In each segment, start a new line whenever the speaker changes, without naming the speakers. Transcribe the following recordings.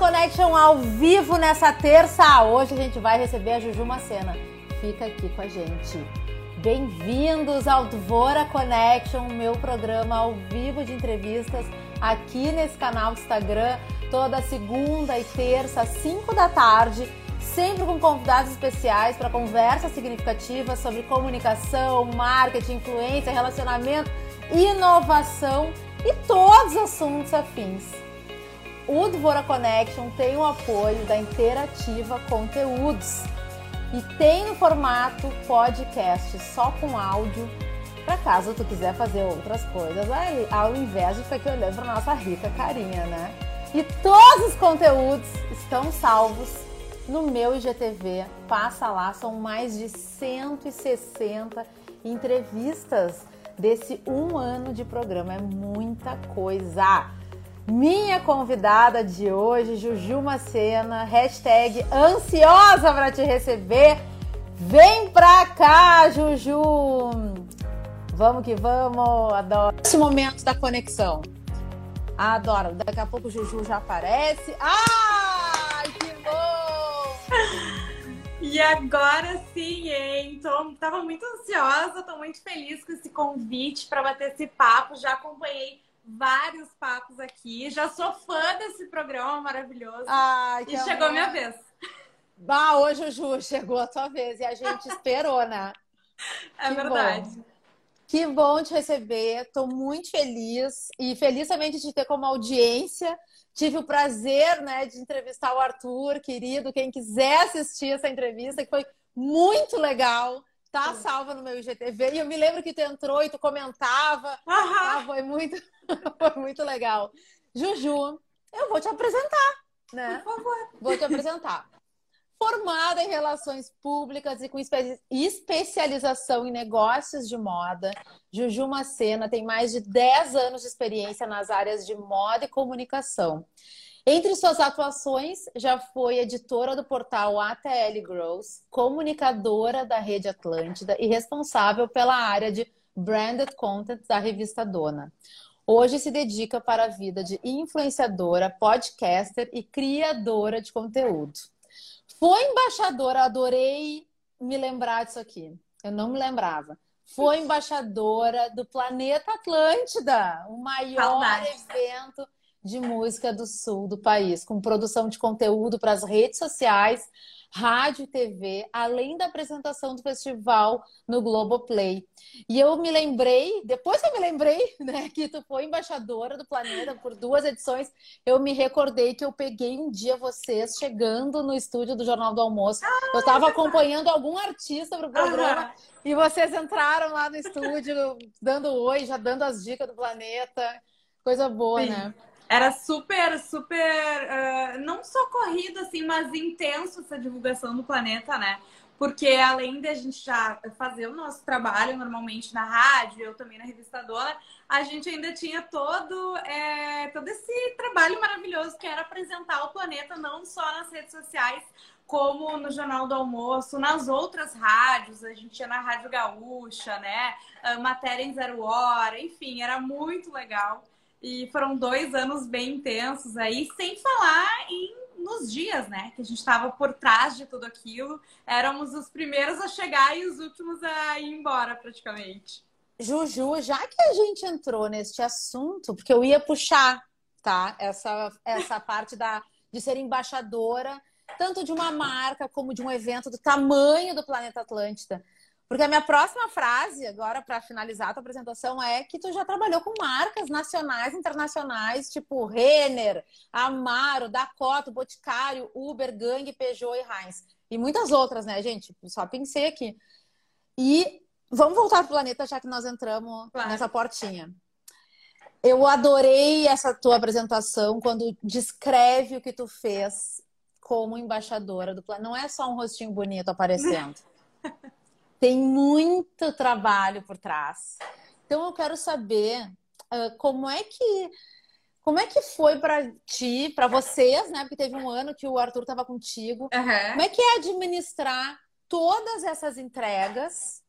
Connection ao vivo nessa terça. Hoje a gente vai receber a Juju Macena. Fica aqui com a gente. Bem-vindos ao Dvora Connection, meu programa ao vivo de entrevistas aqui nesse canal do Instagram, toda segunda e terça, às 5 da tarde, sempre com convidados especiais para conversas significativas sobre comunicação, marketing, influência, relacionamento, inovação e todos os assuntos afins. O Dvora Connection tem o apoio da Interativa Conteúdos e tem no formato podcast só com áudio para caso tu quiser fazer outras coisas ao invés de ficar aqui olhando para nossa rica carinha, né? E todos os conteúdos estão salvos no meu IGTV. Passa lá, são mais de 160 entrevistas desse um ano de programa. É muita coisa. Minha convidada de hoje, Juju Macena, hashtag ansiosa para te receber. Vem pra cá, Juju! Vamos que vamos, adoro esse momento da conexão. Adoro. Daqui a pouco o Juju já aparece. Ai, que bom!
E agora sim, hein? Tô, tava muito ansiosa, tô muito feliz com esse convite para bater esse papo. Já acompanhei vários papos aqui. Já sou fã desse programa maravilhoso.
Ai,
e chegou a minha vez.
Bah, hoje, Ju, chegou a tua vez e a gente esperou, né?
É que verdade.
Bom. Que bom te receber, estou muito feliz e feliz também de te ter como audiência. Tive o prazer né, de entrevistar o Arthur, querido. Quem quiser assistir essa entrevista, que foi muito legal. Tá salva no meu IGTV. E eu me lembro que tu entrou e tu comentava. Ah, foi muito, foi muito legal. Juju, eu vou te apresentar, né?
Por favor.
Vou te apresentar. Formada em relações públicas e com espe especialização em negócios de moda, Juju Macena tem mais de 10 anos de experiência nas áreas de moda e comunicação. Entre suas atuações, já foi editora do portal ATL Grows, comunicadora da Rede Atlântida e responsável pela área de Branded Content da revista Dona. Hoje se dedica para a vida de influenciadora, podcaster e criadora de conteúdo. Foi embaixadora, adorei me lembrar disso aqui. Eu não me lembrava. Foi embaixadora do Planeta Atlântida, o maior Saudade. evento de música do sul do país, com produção de conteúdo para as redes sociais, rádio e TV, além da apresentação do festival no Globoplay. E eu me lembrei, depois que eu me lembrei, né, que tu foi embaixadora do Planeta por duas edições, eu me recordei que eu peguei um dia vocês chegando no estúdio do Jornal do Almoço. Ah, eu estava acompanhando algum artista para o programa e vocês entraram lá no estúdio dando oi, já dando as dicas do Planeta. Coisa boa, Sim. né?
Era super, super, uh, não só corrido assim, mas intenso essa divulgação do planeta, né? Porque além de a gente já fazer o nosso trabalho normalmente na rádio, eu também na revista Dona, a gente ainda tinha todo, é, todo esse trabalho maravilhoso que era apresentar o planeta não só nas redes sociais, como no Jornal do Almoço, nas outras rádios, a gente ia na Rádio Gaúcha, né? Ah, matéria em zero hora, enfim, era muito legal. E foram dois anos bem intensos aí, sem falar em nos dias, né? Que a gente estava por trás de tudo aquilo. Éramos os primeiros a chegar e os últimos a ir embora, praticamente.
Juju, já que a gente entrou neste assunto, porque eu ia puxar, tá? Essa, essa parte da, de ser embaixadora, tanto de uma marca como de um evento do tamanho do Planeta Atlântida. Porque a minha próxima frase, agora para finalizar a tua apresentação, é que tu já trabalhou com marcas nacionais, internacionais, tipo Renner, Amaro, Dakota, Boticário, Uber, Gang, Peugeot e Heinz. E muitas outras, né, gente? Só pensei aqui. E vamos voltar para o planeta, já que nós entramos claro. nessa portinha. Eu adorei essa tua apresentação quando descreve o que tu fez como embaixadora do planeta. Não é só um rostinho bonito aparecendo. Tem muito trabalho por trás. Então eu quero saber uh, como é que como é que foi para ti, para vocês, né? Porque teve um ano que o Arthur estava contigo. Uhum. Como é que é administrar todas essas entregas,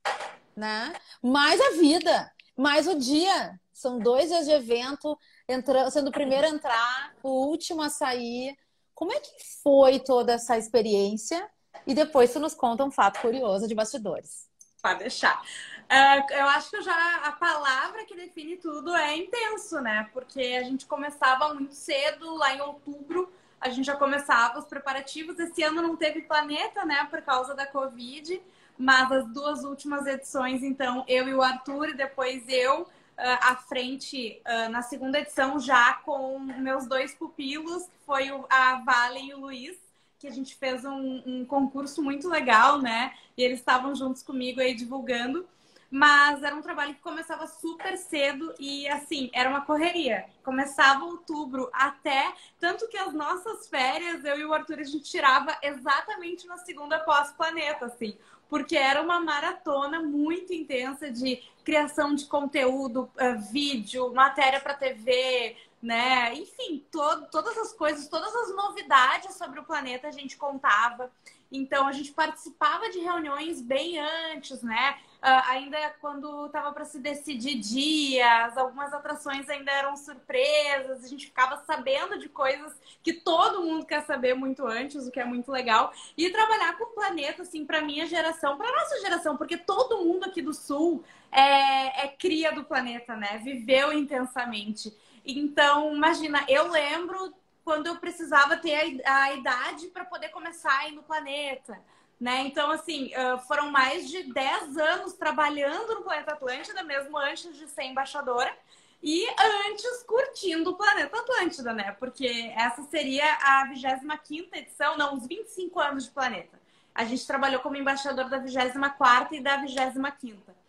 né? Mais a vida, mais o dia. São dois dias de evento, entrando, sendo o primeiro a entrar, o último a sair. Como é que foi toda essa experiência? E depois tu nos conta um fato curioso de bastidores.
Pode deixar. Uh, eu acho que já a palavra que define tudo é intenso, né? Porque a gente começava muito cedo, lá em outubro, a gente já começava os preparativos. Esse ano não teve planeta, né, por causa da Covid, mas as duas últimas edições, então, eu e o Arthur, e depois eu, uh, à frente, uh, na segunda edição, já com meus dois pupilos, que foi a Vale e o Luiz que a gente fez um, um concurso muito legal, né? E eles estavam juntos comigo aí divulgando. Mas era um trabalho que começava super cedo e, assim, era uma correria. Começava outubro até. Tanto que as nossas férias, eu e o Arthur, a gente tirava exatamente na segunda pós-planeta, assim. Porque era uma maratona muito intensa de criação de conteúdo, uh, vídeo, matéria para TV, né? Enfim, todo, todas as coisas, todas as novidades sobre o planeta a gente contava. Então a gente participava de reuniões bem antes, né? Uh, ainda quando estava para se decidir dias, algumas atrações ainda eram surpresas, a gente ficava sabendo de coisas que todo mundo quer saber muito antes, o que é muito legal. E trabalhar com o planeta, assim, para minha geração, para nossa geração, porque todo mundo aqui do Sul é, é cria do planeta, né? Viveu intensamente. Então, imagina, eu lembro quando eu precisava ter a, idade para poder começar a ir no planeta. Né? Então, assim, foram mais de 10 anos trabalhando no Planeta Atlântida, mesmo antes de ser embaixadora, e antes curtindo o Planeta Atlântida, né? Porque essa seria a 25 edição, não, os 25 anos de planeta. A gente trabalhou como embaixador da 24 e da 25.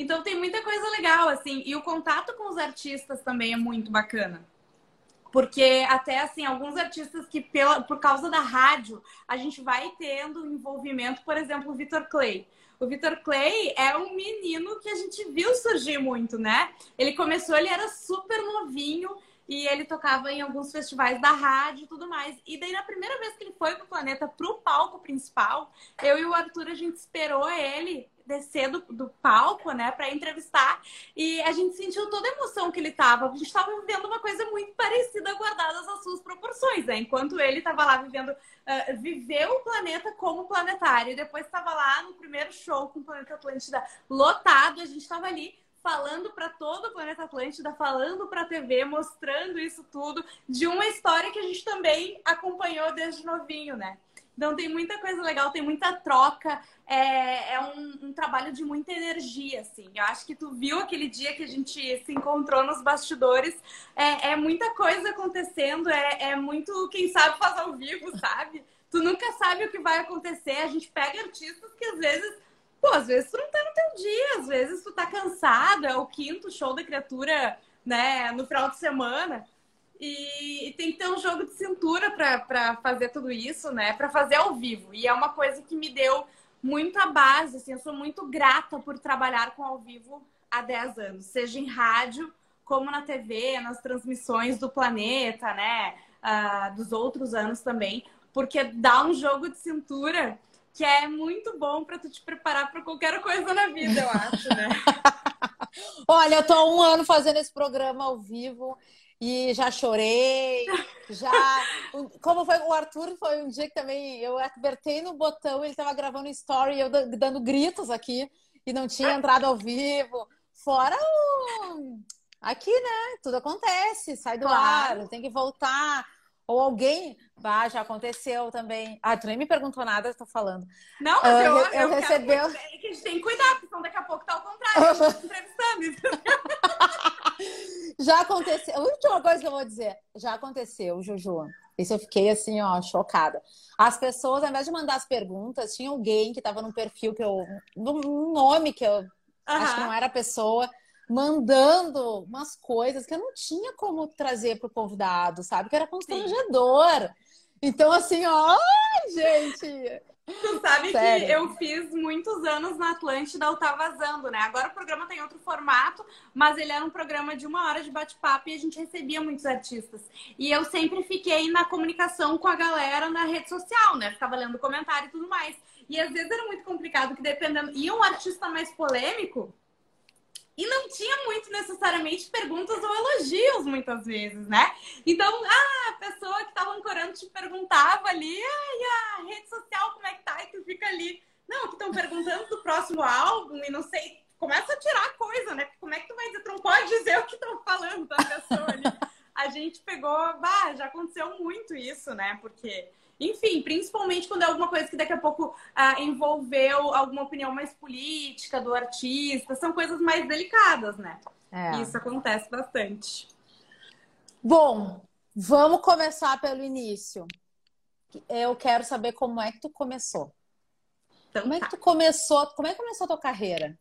Então tem muita coisa legal, assim, e o contato com os artistas também é muito bacana. Porque até assim, alguns artistas que pela, por causa da rádio, a gente vai tendo envolvimento, por exemplo, o Vitor Clay. O Vitor Clay é um menino que a gente viu surgir muito, né? Ele começou, ele era super novinho e ele tocava em alguns festivais da rádio e tudo mais. E daí, na primeira vez que ele foi pro planeta, pro palco principal, eu e o Arthur, a gente esperou ele descer do, do palco, né, para entrevistar. E a gente sentiu toda a emoção que ele tava. A gente tava vivendo uma coisa muito parecida, guardadas as suas proporções, né? Enquanto ele tava lá vivendo, uh, viveu o planeta como planetário. E depois tava lá no primeiro show com o Planeta Atlântida lotado. A gente tava ali falando para todo o planeta Atlântida, falando para a TV, mostrando isso tudo de uma história que a gente também acompanhou desde novinho, né? Então tem muita coisa legal, tem muita troca, é, é um, um, trabalho de muita energia, assim. Eu acho que tu viu aquele dia que a gente se encontrou nos bastidores, é, é muita coisa acontecendo, é, é muito quem sabe faz ao vivo, sabe? Tu nunca sabe o que vai acontecer. A gente pega artistas que às vezes, pô, às vezes tu não tá no teu dia, às vezes tu tá cansado, é o quinto show da criatura, né, no final de semana. E, tem que ter um jogo de cintura para fazer tudo isso, né? Para fazer ao vivo. E é uma coisa que me deu muita base, assim, eu sou muito grata por trabalhar com ao vivo há 10 anos, seja em rádio, como na TV, nas transmissões do planeta, né? Uh, dos outros anos também, porque dá um jogo de cintura que é muito bom para tu te preparar para qualquer coisa na vida, eu acho, né?
Olha, eu tô há um ano fazendo esse programa ao vivo e já chorei, já. Como foi o Arthur, foi um dia que também eu apertei no botão, ele estava gravando story e eu dando gritos aqui e não tinha entrado ao vivo. Fora o. Aqui, né? Tudo acontece, sai do claro. ar, tem que voltar. Ou alguém. Ah, já aconteceu também. Ah, tu nem me perguntou nada, eu tô falando.
Não, mas uh, eu, eu, eu recebi. Quero... É que a gente tem que cuidar, porque daqui a pouco tá ao contrário, a gente tá entrevistando.
já aconteceu. A última coisa que eu vou dizer, já aconteceu, Juju. Isso eu fiquei assim, ó, chocada. As pessoas, ao invés de mandar as perguntas, tinha alguém que tava num perfil que eu. num nome que eu acho que não era a pessoa mandando umas coisas que eu não tinha como trazer para o convidado, sabe? Que era constrangedor. Sim. Então, assim, ó, gente.
Tu sabe Sério? que eu fiz muitos anos na Atlântida, eu tá vazando, né? Agora o programa tem outro formato, mas ele era um programa de uma hora de bate-papo e a gente recebia muitos artistas. E eu sempre fiquei na comunicação com a galera na rede social, né? Ficava lendo comentário e tudo mais. E às vezes era muito complicado, que dependendo. E um artista mais polêmico, e não tinha muito necessariamente perguntas ou elogios, muitas vezes, né? Então, ah, a pessoa que estava ancorando te perguntava ali, a rede social, como é que tá? E tu fica ali, não, que estão perguntando do próximo álbum e não sei, começa a tirar coisa, né? Como é que tu vai dizer? Tu não pode dizer o que estão falando da pessoa ali. A gente pegou, bah, já aconteceu muito isso, né? Porque enfim, principalmente quando é alguma coisa que daqui a pouco ah, envolveu alguma opinião mais política do artista, são coisas mais delicadas, né? É. Isso acontece bastante.
Bom, vamos começar pelo início. Eu quero saber como é que tu começou. Então, como é que tá. tu começou? Como é que começou a tua carreira?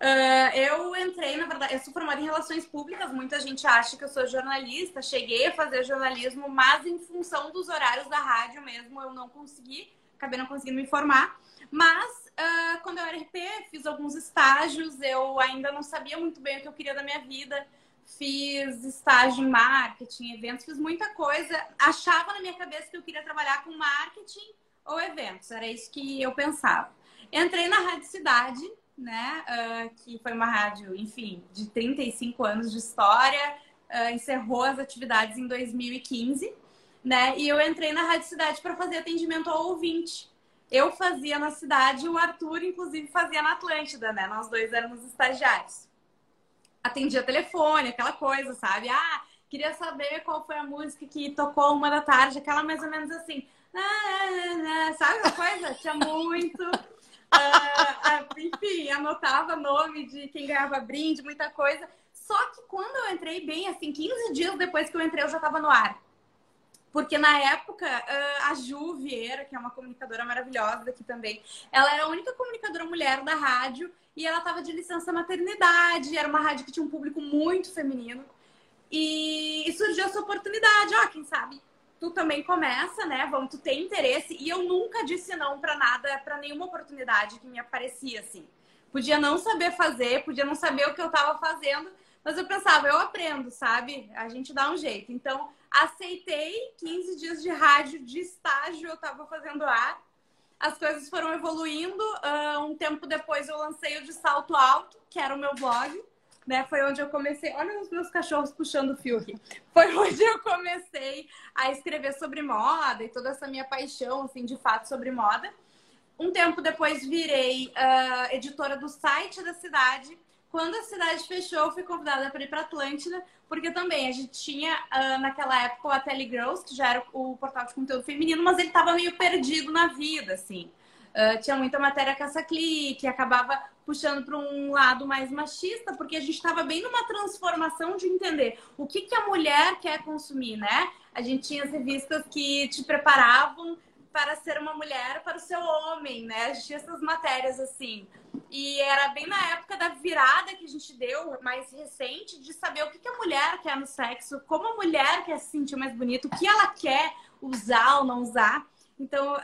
Uh, eu entrei, na verdade, eu sou formada em relações públicas. Muita gente acha que eu sou jornalista. Cheguei a fazer jornalismo, mas em função dos horários da rádio mesmo, eu não consegui, acabei não conseguindo me formar. Mas uh, quando eu era RP, fiz alguns estágios. Eu ainda não sabia muito bem o que eu queria da minha vida. Fiz estágio em marketing, eventos, fiz muita coisa. Achava na minha cabeça que eu queria trabalhar com marketing ou eventos. Era isso que eu pensava. Entrei na Rádio Cidade né? Uh, que foi uma rádio, enfim, de 35 anos de história, uh, encerrou as atividades em 2015, né? E eu entrei na Rádio Cidade para fazer atendimento ao ouvinte. Eu fazia na cidade o Arthur, inclusive, fazia na Atlântida, né? Nós dois éramos estagiários. Atendia telefone, aquela coisa, sabe? Ah, queria saber qual foi a música que tocou uma da tarde, aquela mais ou menos assim. Sabe uma coisa? Tinha muito uh, enfim, anotava nome de quem ganhava brinde, muita coisa. Só que quando eu entrei bem, assim, 15 dias depois que eu entrei, eu já estava no ar. Porque na época, a Ju Vieira, que é uma comunicadora maravilhosa daqui também, ela era a única comunicadora mulher da rádio e ela estava de licença maternidade. Era uma rádio que tinha um público muito feminino. E, surgiu essa oportunidade, ó, quem sabe tu também começa, né? Vamos, tu tem interesse. E eu nunca disse não para nada, para nenhuma oportunidade que me aparecia assim. Podia não saber fazer, podia não saber o que eu estava fazendo, mas eu pensava, eu aprendo, sabe? A gente dá um jeito. Então, aceitei 15 dias de rádio de estágio, eu estava fazendo ar. As coisas foram evoluindo. Uh, um tempo depois eu lancei o de salto alto, que era o meu blog né? Foi onde eu comecei. Olha os meus cachorros puxando o fio aqui. Foi onde eu comecei a escrever sobre moda e toda essa minha paixão, assim, de fato, sobre moda. Um tempo depois virei uh, editora do site da cidade. Quando a cidade fechou, fui convidada para ir para Atlântida, porque também a gente tinha uh, naquela época o Ateli Girls, que já era o portal de conteúdo feminino, mas ele estava meio perdido na vida, assim. Uh, tinha muita matéria caça-clique, acabava puxando para um lado mais machista, porque a gente estava bem numa transformação de entender o que, que a mulher quer consumir, né? A gente tinha as revistas que te preparavam para ser uma mulher para o seu homem, né? A gente tinha essas matérias assim. E era bem na época da virada que a gente deu, mais recente, de saber o que, que a mulher quer no sexo, como a mulher quer se sentir mais bonita, o que ela quer usar ou não usar. Então,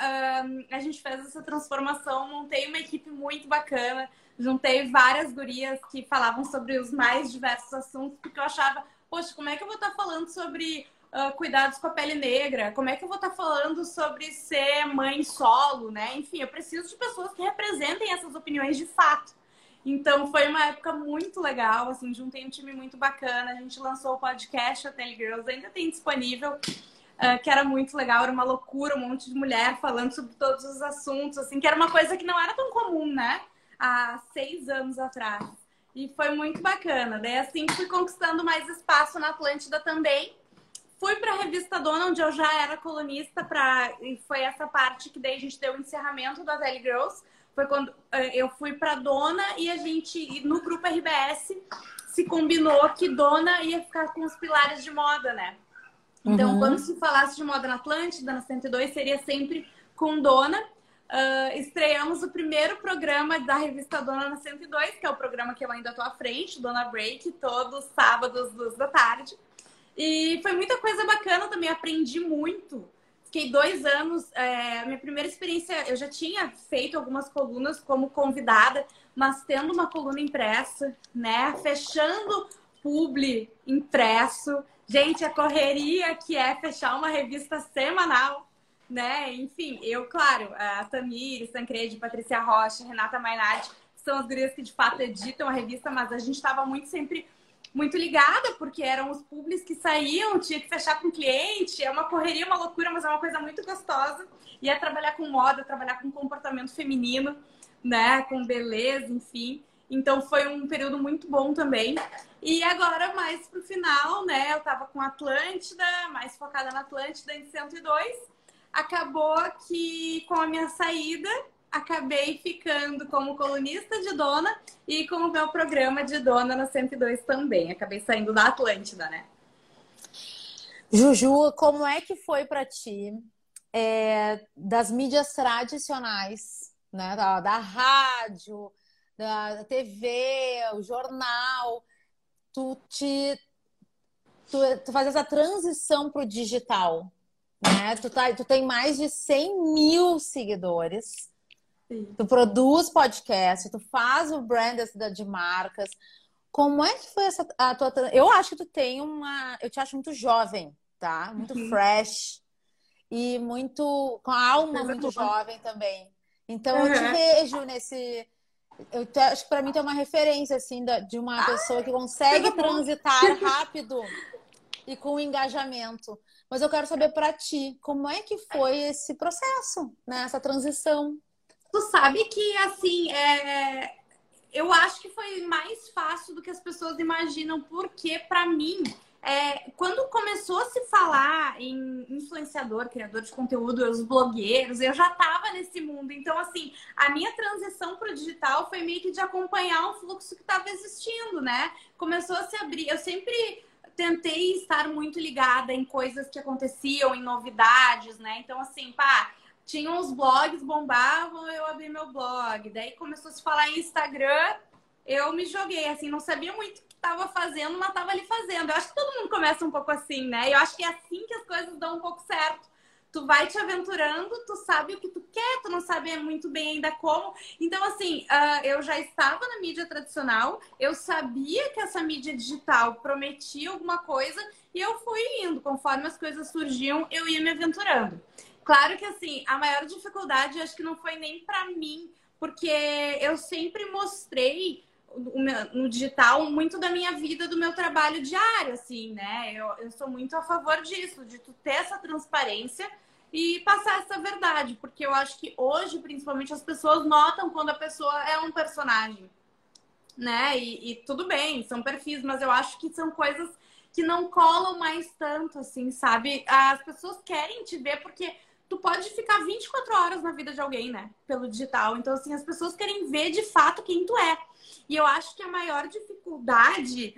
a gente fez essa transformação, montei uma equipe muito bacana, juntei várias gurias que falavam sobre os mais diversos assuntos, porque eu achava, poxa, como é que eu vou estar falando sobre uh, cuidados com a pele negra? Como é que eu vou estar falando sobre ser mãe solo, né? Enfim, eu preciso de pessoas que representem essas opiniões de fato. Então foi uma época muito legal, assim, juntei um time muito bacana. A gente lançou o podcast Hotel Girls, ainda tem disponível uh, que era muito legal, era uma loucura, um monte de mulher falando sobre todos os assuntos, assim, que era uma coisa que não era tão comum, né? Há seis anos atrás. E foi muito bacana. Daí, assim, fui conquistando mais espaço na Atlântida também. Fui para a revista Dona, onde eu já era colunista, pra... e foi essa parte que daí a gente deu o encerramento da Valley Girls. Foi quando eu fui para Dona e a gente, no grupo RBS, se combinou que Dona ia ficar com os pilares de moda, né? Então, uhum. quando se falasse de moda na Atlântida, na 102, seria sempre com Dona. Uh, estreamos o primeiro programa da revista Dona na 102, que é o programa que eu ainda estou à frente, Dona Break, todos os sábados, duas da tarde. E foi muita coisa bacana também, aprendi muito. Fiquei dois anos, é, minha primeira experiência, eu já tinha feito algumas colunas como convidada, mas tendo uma coluna impressa, né? Fechando publi impresso. Gente, a correria que é fechar uma revista semanal, né? Enfim, eu, claro, a Tamires, Tancredi, Patrícia Rocha, Renata Mainardi são as gurias que de fato editam a revista, mas a gente estava muito sempre muito ligada, porque eram os públicos que saíam, tinha que fechar com cliente, é uma correria, uma loucura, mas é uma coisa muito gostosa. E é trabalhar com moda, trabalhar com comportamento feminino, né, com beleza, enfim. Então foi um período muito bom também. E agora, mais pro final, né? Eu tava com Atlântida, mais focada na Atlântida em 102. Acabou que com a minha saída, acabei ficando como colunista de dona e com o meu programa de dona na 102 também. Acabei saindo da Atlântida, né?
Juju, como é que foi para ti é, das mídias tradicionais, né? Da, da rádio, da TV, o jornal, tu te tu, tu faz essa transição para o digital, né? Tu, tá, tu tem mais de 100 mil seguidores, Sim. tu produz podcast, tu faz o brand de marcas. Como é que foi essa a tua Eu acho que tu tem uma, eu te acho muito jovem, tá? Muito uhum. fresh e muito com a alma muito jovem também. Então uhum. eu te uhum. vejo nesse eu te, acho que para mim tem uma referência assim de uma pessoa que consegue transitar rápido e com engajamento. Mas eu quero saber para ti, como é que foi esse processo, né? Essa transição?
Tu sabe que assim, é... eu acho que foi mais fácil do que as pessoas imaginam, porque para mim é, quando começou a se falar em influenciador, criador de conteúdo, os blogueiros, eu já estava nesse mundo. Então, assim, a minha transição para o digital foi meio que de acompanhar um fluxo que estava existindo, né? Começou a se abrir. Eu sempre tentei estar muito ligada em coisas que aconteciam, em novidades, né? Então, assim, pá, tinha uns blogs bombavam, eu abri meu blog. Daí começou a se falar em Instagram, eu me joguei, assim, não sabia muito estava fazendo, mas estava ali fazendo. Eu acho que todo mundo começa um pouco assim, né? Eu acho que é assim que as coisas dão um pouco certo. Tu vai te aventurando, tu sabe o que tu quer, tu não sabe muito bem ainda como. Então, assim, uh, eu já estava na mídia tradicional, eu sabia que essa mídia digital prometia alguma coisa e eu fui indo. Conforme as coisas surgiam, eu ia me aventurando. Claro que, assim, a maior dificuldade acho que não foi nem para mim, porque eu sempre mostrei no digital muito da minha vida, do meu trabalho diário, assim, né? Eu, eu sou muito a favor disso, de tu ter essa transparência e passar essa verdade, porque eu acho que hoje, principalmente, as pessoas notam quando a pessoa é um personagem, né? E, e tudo bem, são perfis, mas eu acho que são coisas que não colam mais tanto, assim, sabe? As pessoas querem te ver porque tu pode ficar 24 horas na vida de alguém, né? Pelo digital. Então, assim, as pessoas querem ver de fato quem tu é. E eu acho que a maior dificuldade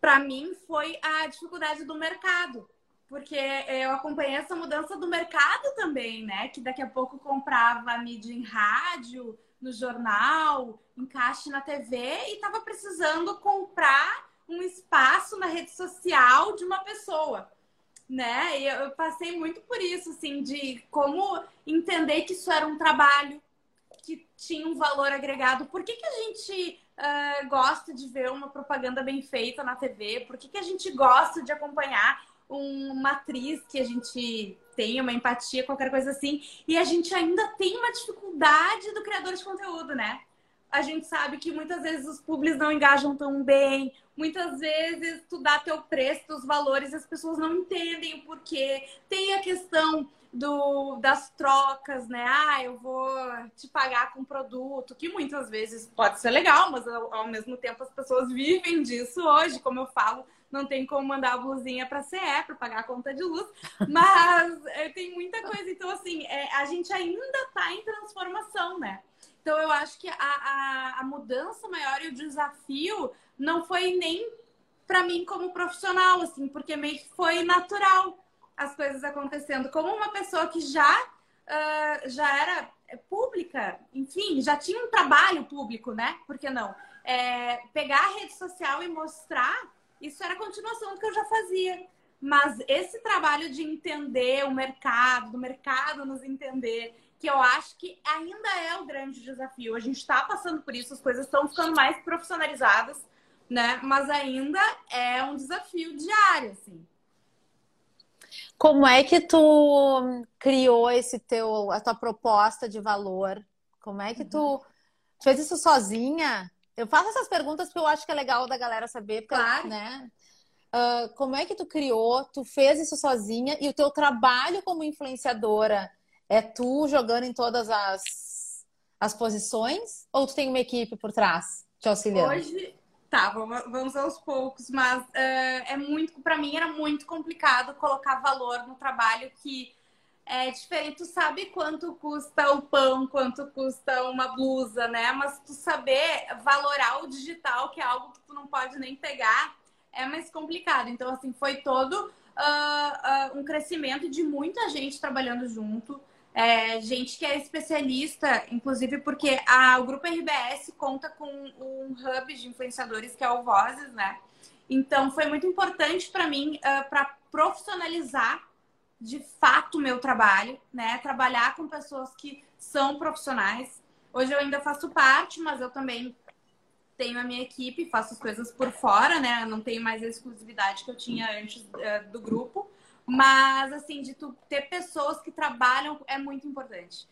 para mim foi a dificuldade do mercado. Porque eu acompanhei essa mudança do mercado também, né? Que daqui a pouco comprava mídia em rádio, no jornal, encaixe na TV e estava precisando comprar um espaço na rede social de uma pessoa né? E eu passei muito por isso, assim, de como entender que isso era um trabalho que tinha um valor agregado. Por que, que a gente uh, gosta de ver uma propaganda bem feita na TV? Por que, que a gente gosta de acompanhar uma atriz que a gente tem uma empatia, qualquer coisa assim, e a gente ainda tem uma dificuldade do criador de conteúdo, né? a gente sabe que muitas vezes os públicos não engajam tão bem, muitas vezes tu dá teu preço, teus valores, as pessoas não entendem o porquê. Tem a questão do, das trocas, né? Ah, eu vou te pagar com produto, que muitas vezes pode ser legal, mas ao, ao mesmo tempo as pessoas vivem disso hoje, como eu falo, não tem como mandar a blusinha para CE para pagar a conta de luz, mas é, tem muita coisa. Então, assim, é, a gente ainda está em transformação, né? Então, eu acho que a, a, a mudança maior e o desafio não foi nem para mim como profissional, assim, porque meio que foi natural as coisas acontecendo. Como uma pessoa que já, uh, já era pública, enfim, já tinha um trabalho público, né? Por que não? É, pegar a rede social e mostrar, isso era continuação do que eu já fazia. Mas esse trabalho de entender o mercado, do mercado nos entender, que eu acho que ainda é o grande desafio. A gente está passando por isso, as coisas estão ficando mais profissionalizadas, né? Mas ainda é um desafio diário, assim.
Como é que tu criou esse teu, a tua proposta de valor? Como é que tu, tu fez isso sozinha? Eu faço essas perguntas porque eu acho que é legal da galera saber, porque,
claro.
né? Uh, como é que tu criou? Tu fez isso sozinha e o teu trabalho como influenciadora é tu jogando em todas as, as posições ou tu tem uma equipe por trás te auxiliando?
Hoje, tá, vamos aos poucos, mas uh, é muito, para mim era muito complicado colocar valor no trabalho que é diferente. Tu sabe quanto custa o pão, quanto custa uma blusa, né? Mas tu saber valorar o digital, que é algo que tu não pode nem pegar, é mais complicado. Então, assim, foi todo uh, uh, um crescimento de muita gente trabalhando junto. É, gente que é especialista, inclusive porque a, o grupo RBS conta com um hub de influenciadores que é o Vozes, né? Então foi muito importante para mim uh, ah, para profissionalizar de fato meu trabalho, né? Trabalhar com pessoas que são profissionais. Hoje eu ainda faço parte, mas eu também tenho a minha equipe, faço as coisas por fora, né? Eu não tenho mais a exclusividade que eu tinha antes uh, do grupo. Mas, assim, de tu ter pessoas que trabalham é muito importante.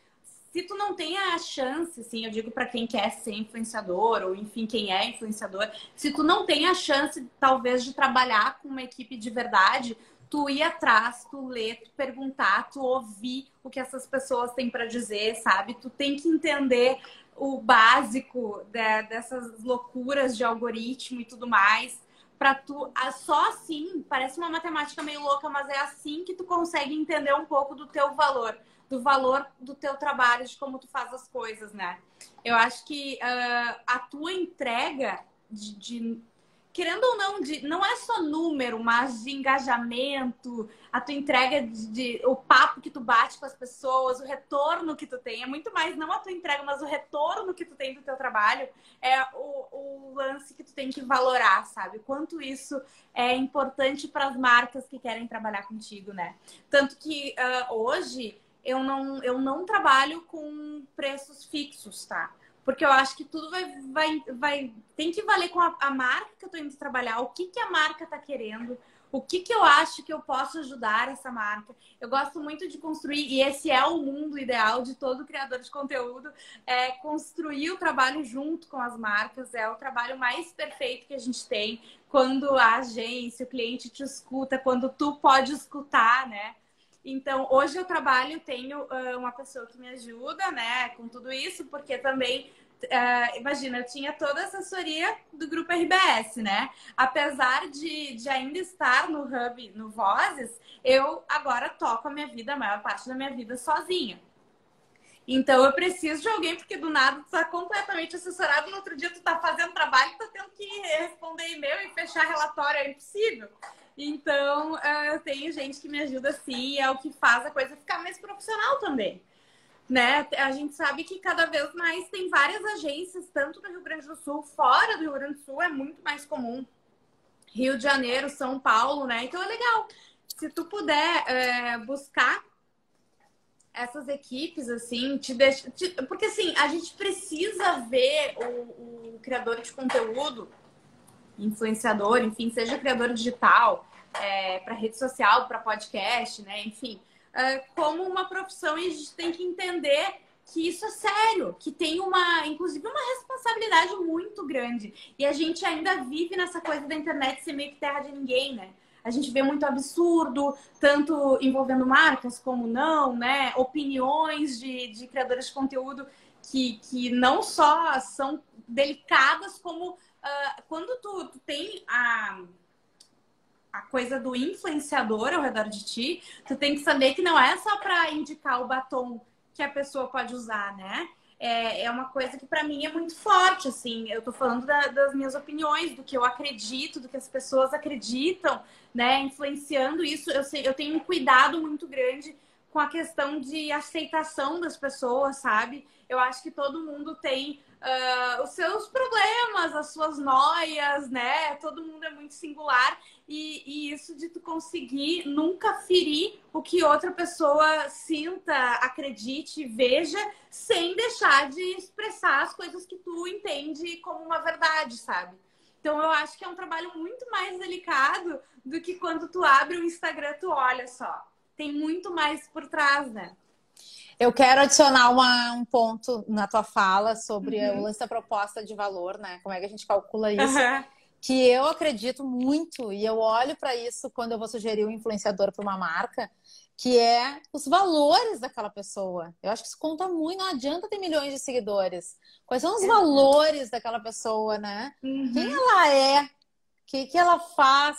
Se tu não tem a chance, assim, eu digo para quem quer ser influenciador, ou enfim, quem é influenciador, se tu não tem a chance, talvez, de trabalhar com uma equipe de verdade, tu ir atrás, tu ler, tu perguntar, tu ouvir o que essas pessoas têm para dizer, sabe? Tu tem que entender o básico de, dessas loucuras de algoritmo e tudo mais. Pra tu, só assim, parece uma matemática meio louca, mas é assim que tu consegue entender um pouco do teu valor, do valor do teu trabalho, de como tu faz as coisas, né? Eu acho que uh, a tua entrega de, de querendo ou não, de, não é só número, mas de engajamento, a tua entrega de, de, o papo que tu bate com as pessoas, o retorno que tu tem. É muito mais não a tua entrega, mas o retorno que tu tem do teu trabalho é o, o lance que tu tem que valorar, sabe? Quanto isso é importante para as marcas que querem trabalhar contigo, né? Tanto que uh, hoje eu não, eu não trabalho com preços fixos, tá? Porque eu acho que tudo vai, vai, vai tem que valer com a, a marca que eu estou indo trabalhar, o que, que a marca está querendo, o que, que eu acho que eu posso ajudar essa marca. Eu gosto muito de construir, e esse é o mundo ideal de todo criador de conteúdo, é construir o trabalho junto com as marcas, é o trabalho mais perfeito que a gente tem, quando a agência, o cliente te escuta, quando tu pode escutar, né? Então, hoje eu trabalho, tenho uh, uma pessoa que me ajuda, né, com tudo isso, porque também, uh, imagina, eu tinha toda a assessoria do grupo RBS, né? Apesar de, de ainda estar no Hub, no Vozes, eu agora toco a minha vida, a maior parte da minha vida sozinha. Então eu preciso de alguém, porque do nada tu tá completamente assessorado, no outro dia tu tá fazendo trabalho tá tendo que responder e-mail e fechar relatório, é impossível. Então, eh, eu tenho gente que me ajuda assim, é o que faz a coisa ficar mais profissional também. Né? A gente sabe que cada vez mais tem várias agências, tanto no Rio Grande do Sul, fora do Rio Grande do Sul é muito mais comum. Rio de Janeiro, São Paulo, né? Então é legal. Se tu puder é, buscar essas equipes, assim, te deixa. Te... Porque assim, a gente precisa ver o, o criador de conteúdo influenciador, enfim, seja criador digital, é, para rede social, para podcast, né? Enfim, é, como uma profissão e a gente tem que entender que isso é sério, que tem uma, inclusive, uma responsabilidade muito grande. E a gente ainda vive nessa coisa da internet ser meio que terra de ninguém, né? A gente vê muito absurdo, tanto envolvendo marcas como não, né? Opiniões de, de criadores de conteúdo que, que não só são delicadas, como uh, quando tu, tu tem a, a coisa do influenciador ao redor de ti, tu tem que saber que não é só para indicar o batom que a pessoa pode usar, né? É, é uma coisa que para mim é muito forte, assim. Eu tô falando da, das minhas opiniões, do que eu acredito, do que as pessoas acreditam, né? Influenciando isso, eu, sei, eu tenho um cuidado muito grande com a questão de aceitação das pessoas, sabe? Eu acho que todo mundo tem uh, os seus problemas, as suas noias, né? Todo mundo é muito singular e, e, isso de tu conseguir nunca ferir o que outra pessoa sinta, acredite, veja, sem deixar de expressar as coisas que tu entende como uma verdade, sabe? Então eu acho que é um trabalho muito mais delicado do que quando tu abre o Instagram, tu olha só. Tem muito mais por trás, né?
Eu quero adicionar uma, um ponto na tua fala sobre uhum. o lance da proposta de valor, né? Como é que a gente calcula isso? Uhum. Que eu acredito muito e eu olho para isso quando eu vou sugerir um influenciador para uma marca, que é os valores daquela pessoa. Eu acho que isso conta muito, não adianta ter milhões de seguidores. Quais são os uhum. valores daquela pessoa, né? Uhum. Quem ela é? O que, que ela faz?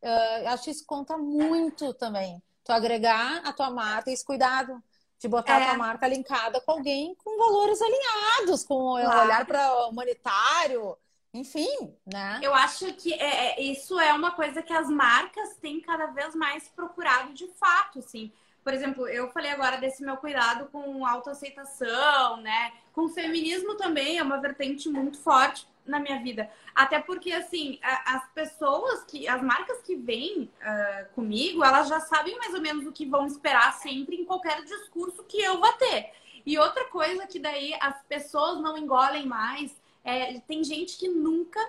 Uh, acho que isso conta muito também. Tu agregar a tua marca e esse cuidado de botar é. a tua marca linkada com alguém com valores alinhados, com claro. olhar para humanitário, enfim, né?
Eu acho que é, é, isso é uma coisa que as marcas têm cada vez mais procurado de fato, sim. Por exemplo, eu falei agora desse meu cuidado com autoaceitação, né? Com feminismo também é uma vertente muito forte na minha vida. Até porque, assim, as pessoas que, as marcas que vêm uh, comigo, elas já sabem mais ou menos o que vão esperar sempre em qualquer discurso que eu vou ter. E outra coisa que daí as pessoas não engolem mais, é, tem gente que nunca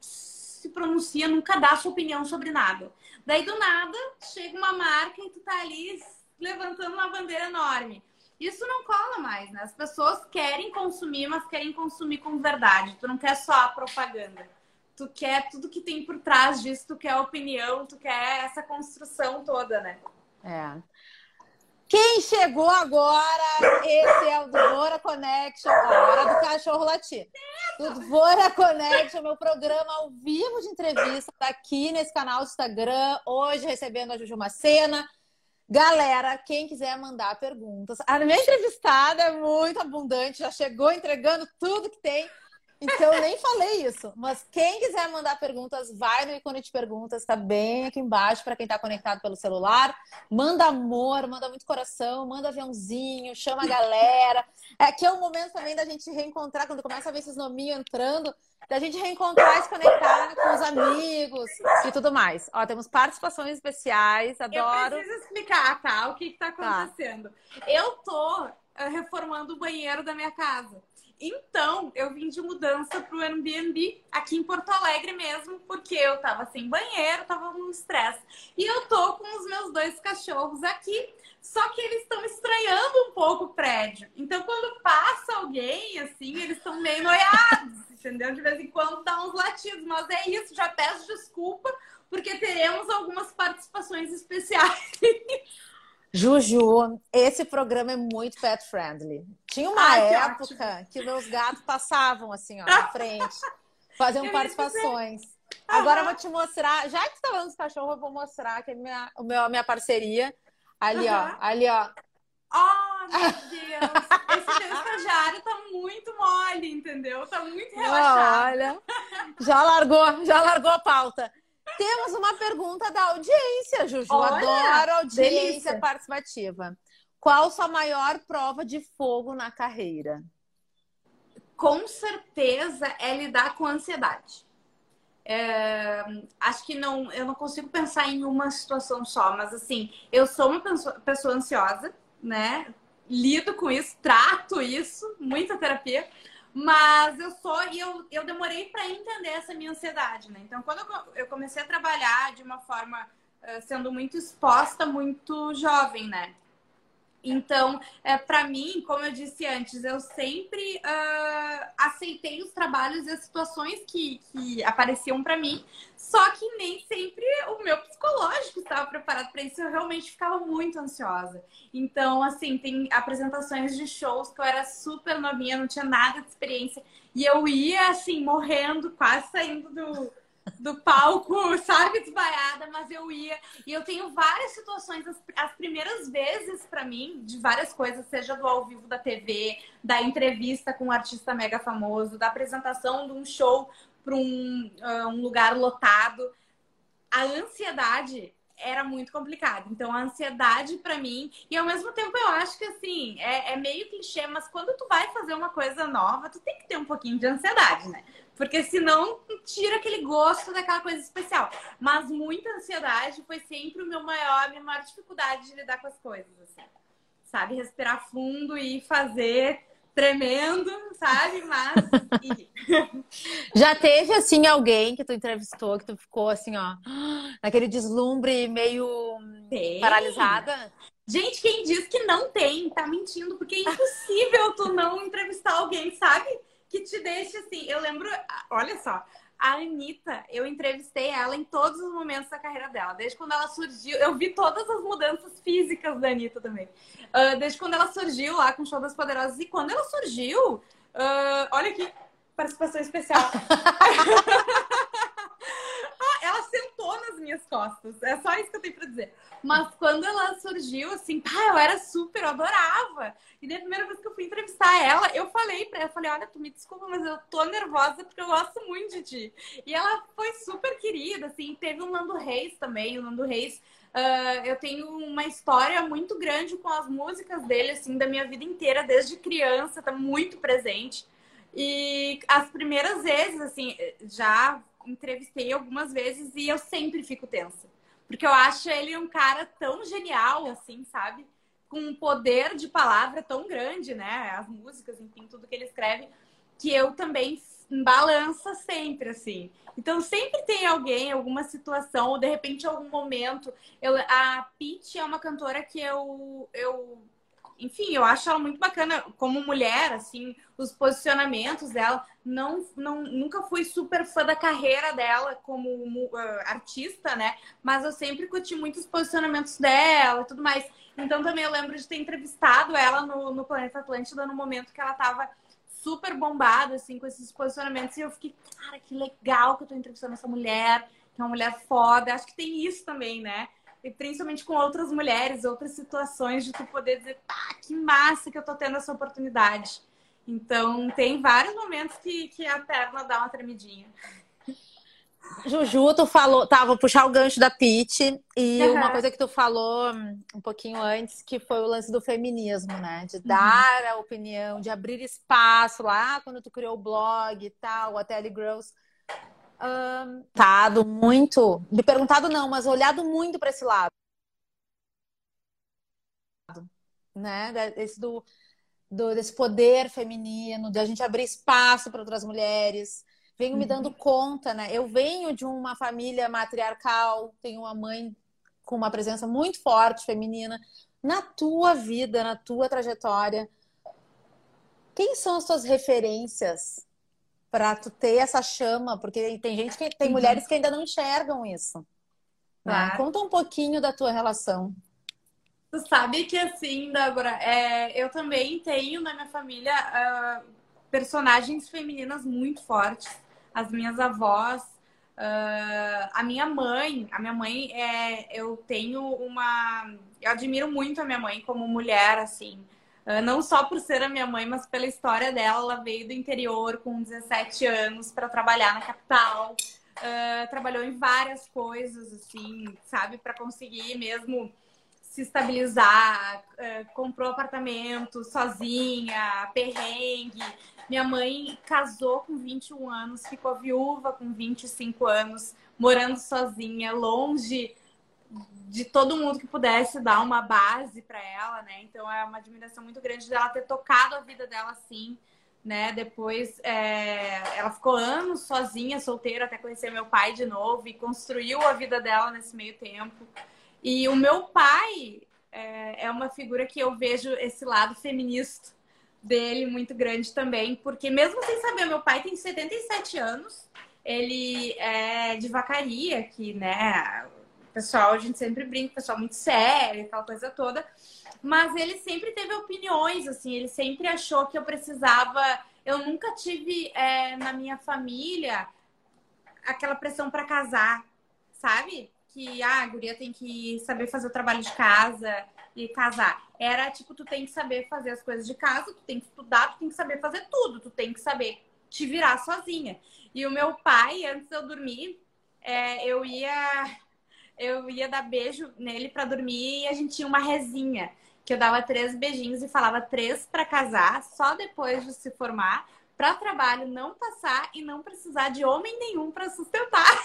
se pronuncia, nunca dá sua opinião sobre nada. Daí do nada chega uma marca e tu tá ali levantando uma bandeira enorme. Isso não cola mais, né? As pessoas querem consumir, mas querem consumir com verdade. Tu não quer só a propaganda. Tu quer tudo que tem por trás disso, tu quer opinião, tu quer essa construção toda, né?
É. Quem chegou agora, esse é o Dvora Connection, a hora do cachorro latir. O Dvora Connection, meu programa ao vivo de entrevista, tá aqui nesse canal do Instagram, hoje recebendo a Juju Macena, Galera, quem quiser mandar perguntas, a minha entrevistada é muito abundante, já chegou entregando tudo que tem. Então, eu nem falei isso. Mas quem quiser mandar perguntas, vai no ícone de perguntas, tá bem aqui embaixo para quem está conectado pelo celular. Manda amor, manda muito coração, manda aviãozinho, chama a galera. É, aqui é o momento também da gente reencontrar, quando começa a ver esses nominhos entrando, da gente reencontrar e se conectar com os amigos e tudo mais. Ó, temos participações especiais, adoro.
Eu preciso explicar, tá? O que, que tá, tá. acontecendo. Tá. Eu tô eh, reformando o banheiro da minha casa. Então, eu vim de mudança pro Airbnb aqui em Porto Alegre mesmo, porque eu tava sem banheiro, tava num estresse. E eu tô com os meus dois cachorros aqui, só que eles estão estranhando um pouco o prédio. Então, quando passa alguém, assim, eles estão meio noiados, entendeu? De vez em quando dá uns latidos, mas é isso, já peço desculpa, porque teremos algumas participações especiais.
Juju, esse programa é muito pet friendly. Tinha uma Ai, época que, que, meus gatos passavam assim, ó, na frente, faziam participações. Agora eu vou te mostrar, já que você tá falando dos cachorros, eu vou mostrar que é minha, o meu, a minha parceria. Ali, ó, ali, ó.
Oh, meu Deus! Esse teu estagiário tá muito mole, entendeu? Tá muito relaxado.
Olha, já largou, já largou a pauta. Temos uma pergunta da audiência, Juju. Olha, Adoro audiência delícia. participativa. Qual sua maior prova de fogo na carreira?
Com certeza é lidar com ansiedade. É, acho que não, eu não consigo pensar em uma situação só, mas assim, eu sou uma pessoa, pessoa ansiosa, né? Lido com isso, trato isso, muita terapia. Mas eu sou e eu, eu demorei para entender essa minha ansiedade, né? Então, quando eu, comecei a trabalhar de uma forma sendo muito exposta, muito jovem, né? Então, é, para mim, como eu disse antes, eu sempre uh, aceitei os trabalhos e as situações que, que apareciam para mim, só que nem sempre o meu psicológico estava preparado para isso. Eu realmente ficava muito ansiosa. Então, assim, tem apresentações de shows que eu era super novinha, não tinha nada de experiência, e eu ia, assim, morrendo, quase saindo do do palco, sabe, desvaiada, mas eu ia. E eu tenho várias situações, as, as primeiras vezes para mim, de várias coisas, seja do ao vivo da TV, da entrevista com um artista mega famoso, da apresentação de um show para um, uh, um lugar lotado. A ansiedade era muito complicado. Então, a ansiedade para mim, e ao mesmo tempo eu acho que assim, é, é, meio clichê, mas quando tu vai fazer uma coisa nova, tu tem que ter um pouquinho de ansiedade, né? Porque senão tira aquele gosto daquela coisa especial. Mas muita ansiedade foi sempre o meu maior, minha maior dificuldade de lidar com as coisas, assim. Sabe? Respirar fundo e fazer tremendo, sabe? Mas.
Já teve, assim, alguém que tu entrevistou, que tu ficou assim, ó, naquele deslumbre meio Tem. paralisada?
Gente, quem diz que não tem, tá mentindo, porque é impossível tu não entrevistar alguém, sabe? Que te deixe assim. Eu lembro, olha só, a Anitta, eu entrevistei ela em todos os momentos da carreira dela. Desde quando ela surgiu, eu vi todas as mudanças físicas da Anitta também. Uh, desde quando ela surgiu lá com o Show das Poderosas. E quando ela surgiu, uh, olha aqui, participação especial. minhas costas. É só isso que eu tenho pra dizer. Mas quando ela surgiu, assim, pá, eu era super, eu adorava. E daí a primeira vez que eu fui entrevistar ela, eu falei pra ela, falei, olha, tu me desculpa, mas eu tô nervosa porque eu gosto muito de ti. E ela foi super querida, assim, teve o Nando Reis também, o Nando Reis. Uh, eu tenho uma história muito grande com as músicas dele, assim, da minha vida inteira, desde criança, tá muito presente. E as primeiras vezes, assim, já entrevistei algumas vezes e eu sempre fico tensa. Porque eu acho ele um cara tão genial, assim, sabe? Com um poder de palavra tão grande, né? As músicas, enfim, tudo que ele escreve, que eu também balança sempre, assim. Então sempre tem alguém, alguma situação, ou de repente algum momento. Eu, a Pete é uma cantora que eu, eu enfim, eu acho ela muito bacana como mulher, assim, os posicionamentos dela. Não, não, nunca fui super fã da carreira dela como uh, artista, né? Mas eu sempre curti muitos posicionamentos dela e tudo mais. Então também eu lembro de ter entrevistado ela no, no Planeta Atlântida no momento que ela tava super bombada, assim, com esses posicionamentos. E eu fiquei, cara, que legal que eu tô entrevistando essa mulher, que é uma mulher foda. Acho que tem isso também, né? E principalmente com outras mulheres, outras situações de tu poder dizer, pá, que massa que eu tô tendo essa oportunidade. Então, tem vários momentos que, que a perna dá uma tremidinha.
Juju, tu falou, tá, vou puxar o gancho da Pete e uhum. uma coisa que tu falou hum, um pouquinho antes, que foi o lance do feminismo, né? De dar uhum. a opinião, de abrir espaço lá, quando tu criou o blog e tal, a Telly Girls um, muito, me perguntado não, mas olhado muito para esse lado, né? Desse do, do, desse poder feminino, de a gente abrir espaço para outras mulheres. Venho me dando uhum. conta, né? Eu venho de uma família matriarcal, tenho uma mãe com uma presença muito forte feminina. Na tua vida, na tua trajetória, quem são as tuas referências para tu ter essa chama, porque tem gente que tem uhum. mulheres que ainda não enxergam isso. Né? Claro. Conta um pouquinho da tua relação.
Tu sabe que assim, Débora, é, eu também tenho na minha família uh, personagens femininas muito fortes. As minhas avós, uh, a minha mãe, a minha mãe é, eu tenho uma, eu admiro muito a minha mãe como mulher, assim. Ah, não só por ser a minha mãe, mas pela história dela. Ela veio do interior com 17 anos para trabalhar na capital. Uh, trabalhou em várias coisas, assim, sabe, para conseguir mesmo se estabilizar. Uh, comprou apartamento sozinha, perrengue. Minha mãe casou com 21 anos, ficou viúva com 25 anos, morando sozinha, longe de todo mundo que pudesse dar uma base para ela, né? Então é uma admiração muito grande dela ter tocado a vida dela assim, né? Depois é... ela ficou anos sozinha, solteira, até conhecer meu pai de novo e construiu a vida dela nesse meio tempo. E o meu pai é, é uma figura que eu vejo esse lado feminista dele muito grande também, porque mesmo sem saber, meu pai tem 77 anos, ele é de vacaria, que, né, pessoal, a gente sempre brinca, pessoal muito sério, aquela coisa toda. Mas ele sempre teve opiniões, assim, ele sempre achou que eu precisava. Eu nunca tive é, na minha família aquela pressão para casar, sabe? Que ah, a guria tem que saber fazer o trabalho de casa e casar. Era tipo, tu tem que saber fazer as coisas de casa, tu tem que estudar, tu tem que saber fazer tudo, tu tem que saber te virar sozinha. E o meu pai, antes de eu dormir, é, eu ia eu ia dar beijo nele para dormir e a gente tinha uma resinha que eu dava três beijinhos e falava três para casar, só depois de se formar, para trabalho não passar e não precisar de homem nenhum para sustentar.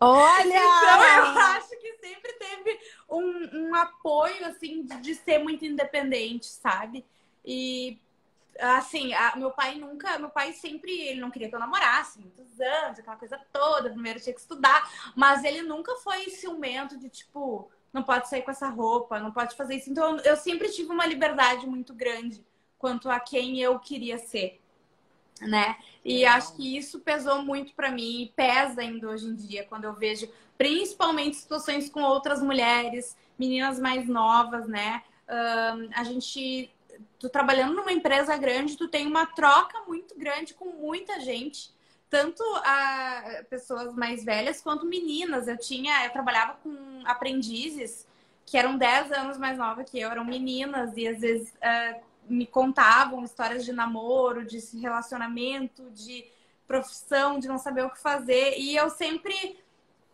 Olha!
então eu acho que sempre teve um, um apoio assim de, de ser muito independente, sabe? E assim, a, meu pai nunca, meu pai sempre, ele não queria que eu namorasse, muitos anos, aquela coisa toda, primeiro tinha que estudar, mas ele nunca foi ciumento de tipo, não pode sair com essa roupa, não pode fazer isso. Então, eu sempre tive uma liberdade muito grande quanto a quem eu queria ser, né? E acho que isso pesou muito para mim e pesa ainda hoje em dia, quando eu vejo principalmente situações com outras mulheres, meninas mais novas, né? Uh, a gente, tu trabalhando numa empresa grande, tu tem uma troca muito grande com muita gente tanto a pessoas mais velhas quanto meninas. Eu tinha, eu trabalhava com aprendizes que eram 10 anos mais novas que eu, eram meninas, e às vezes uh, me contavam histórias de namoro, de relacionamento, de profissão, de não saber o que fazer. E eu sempre.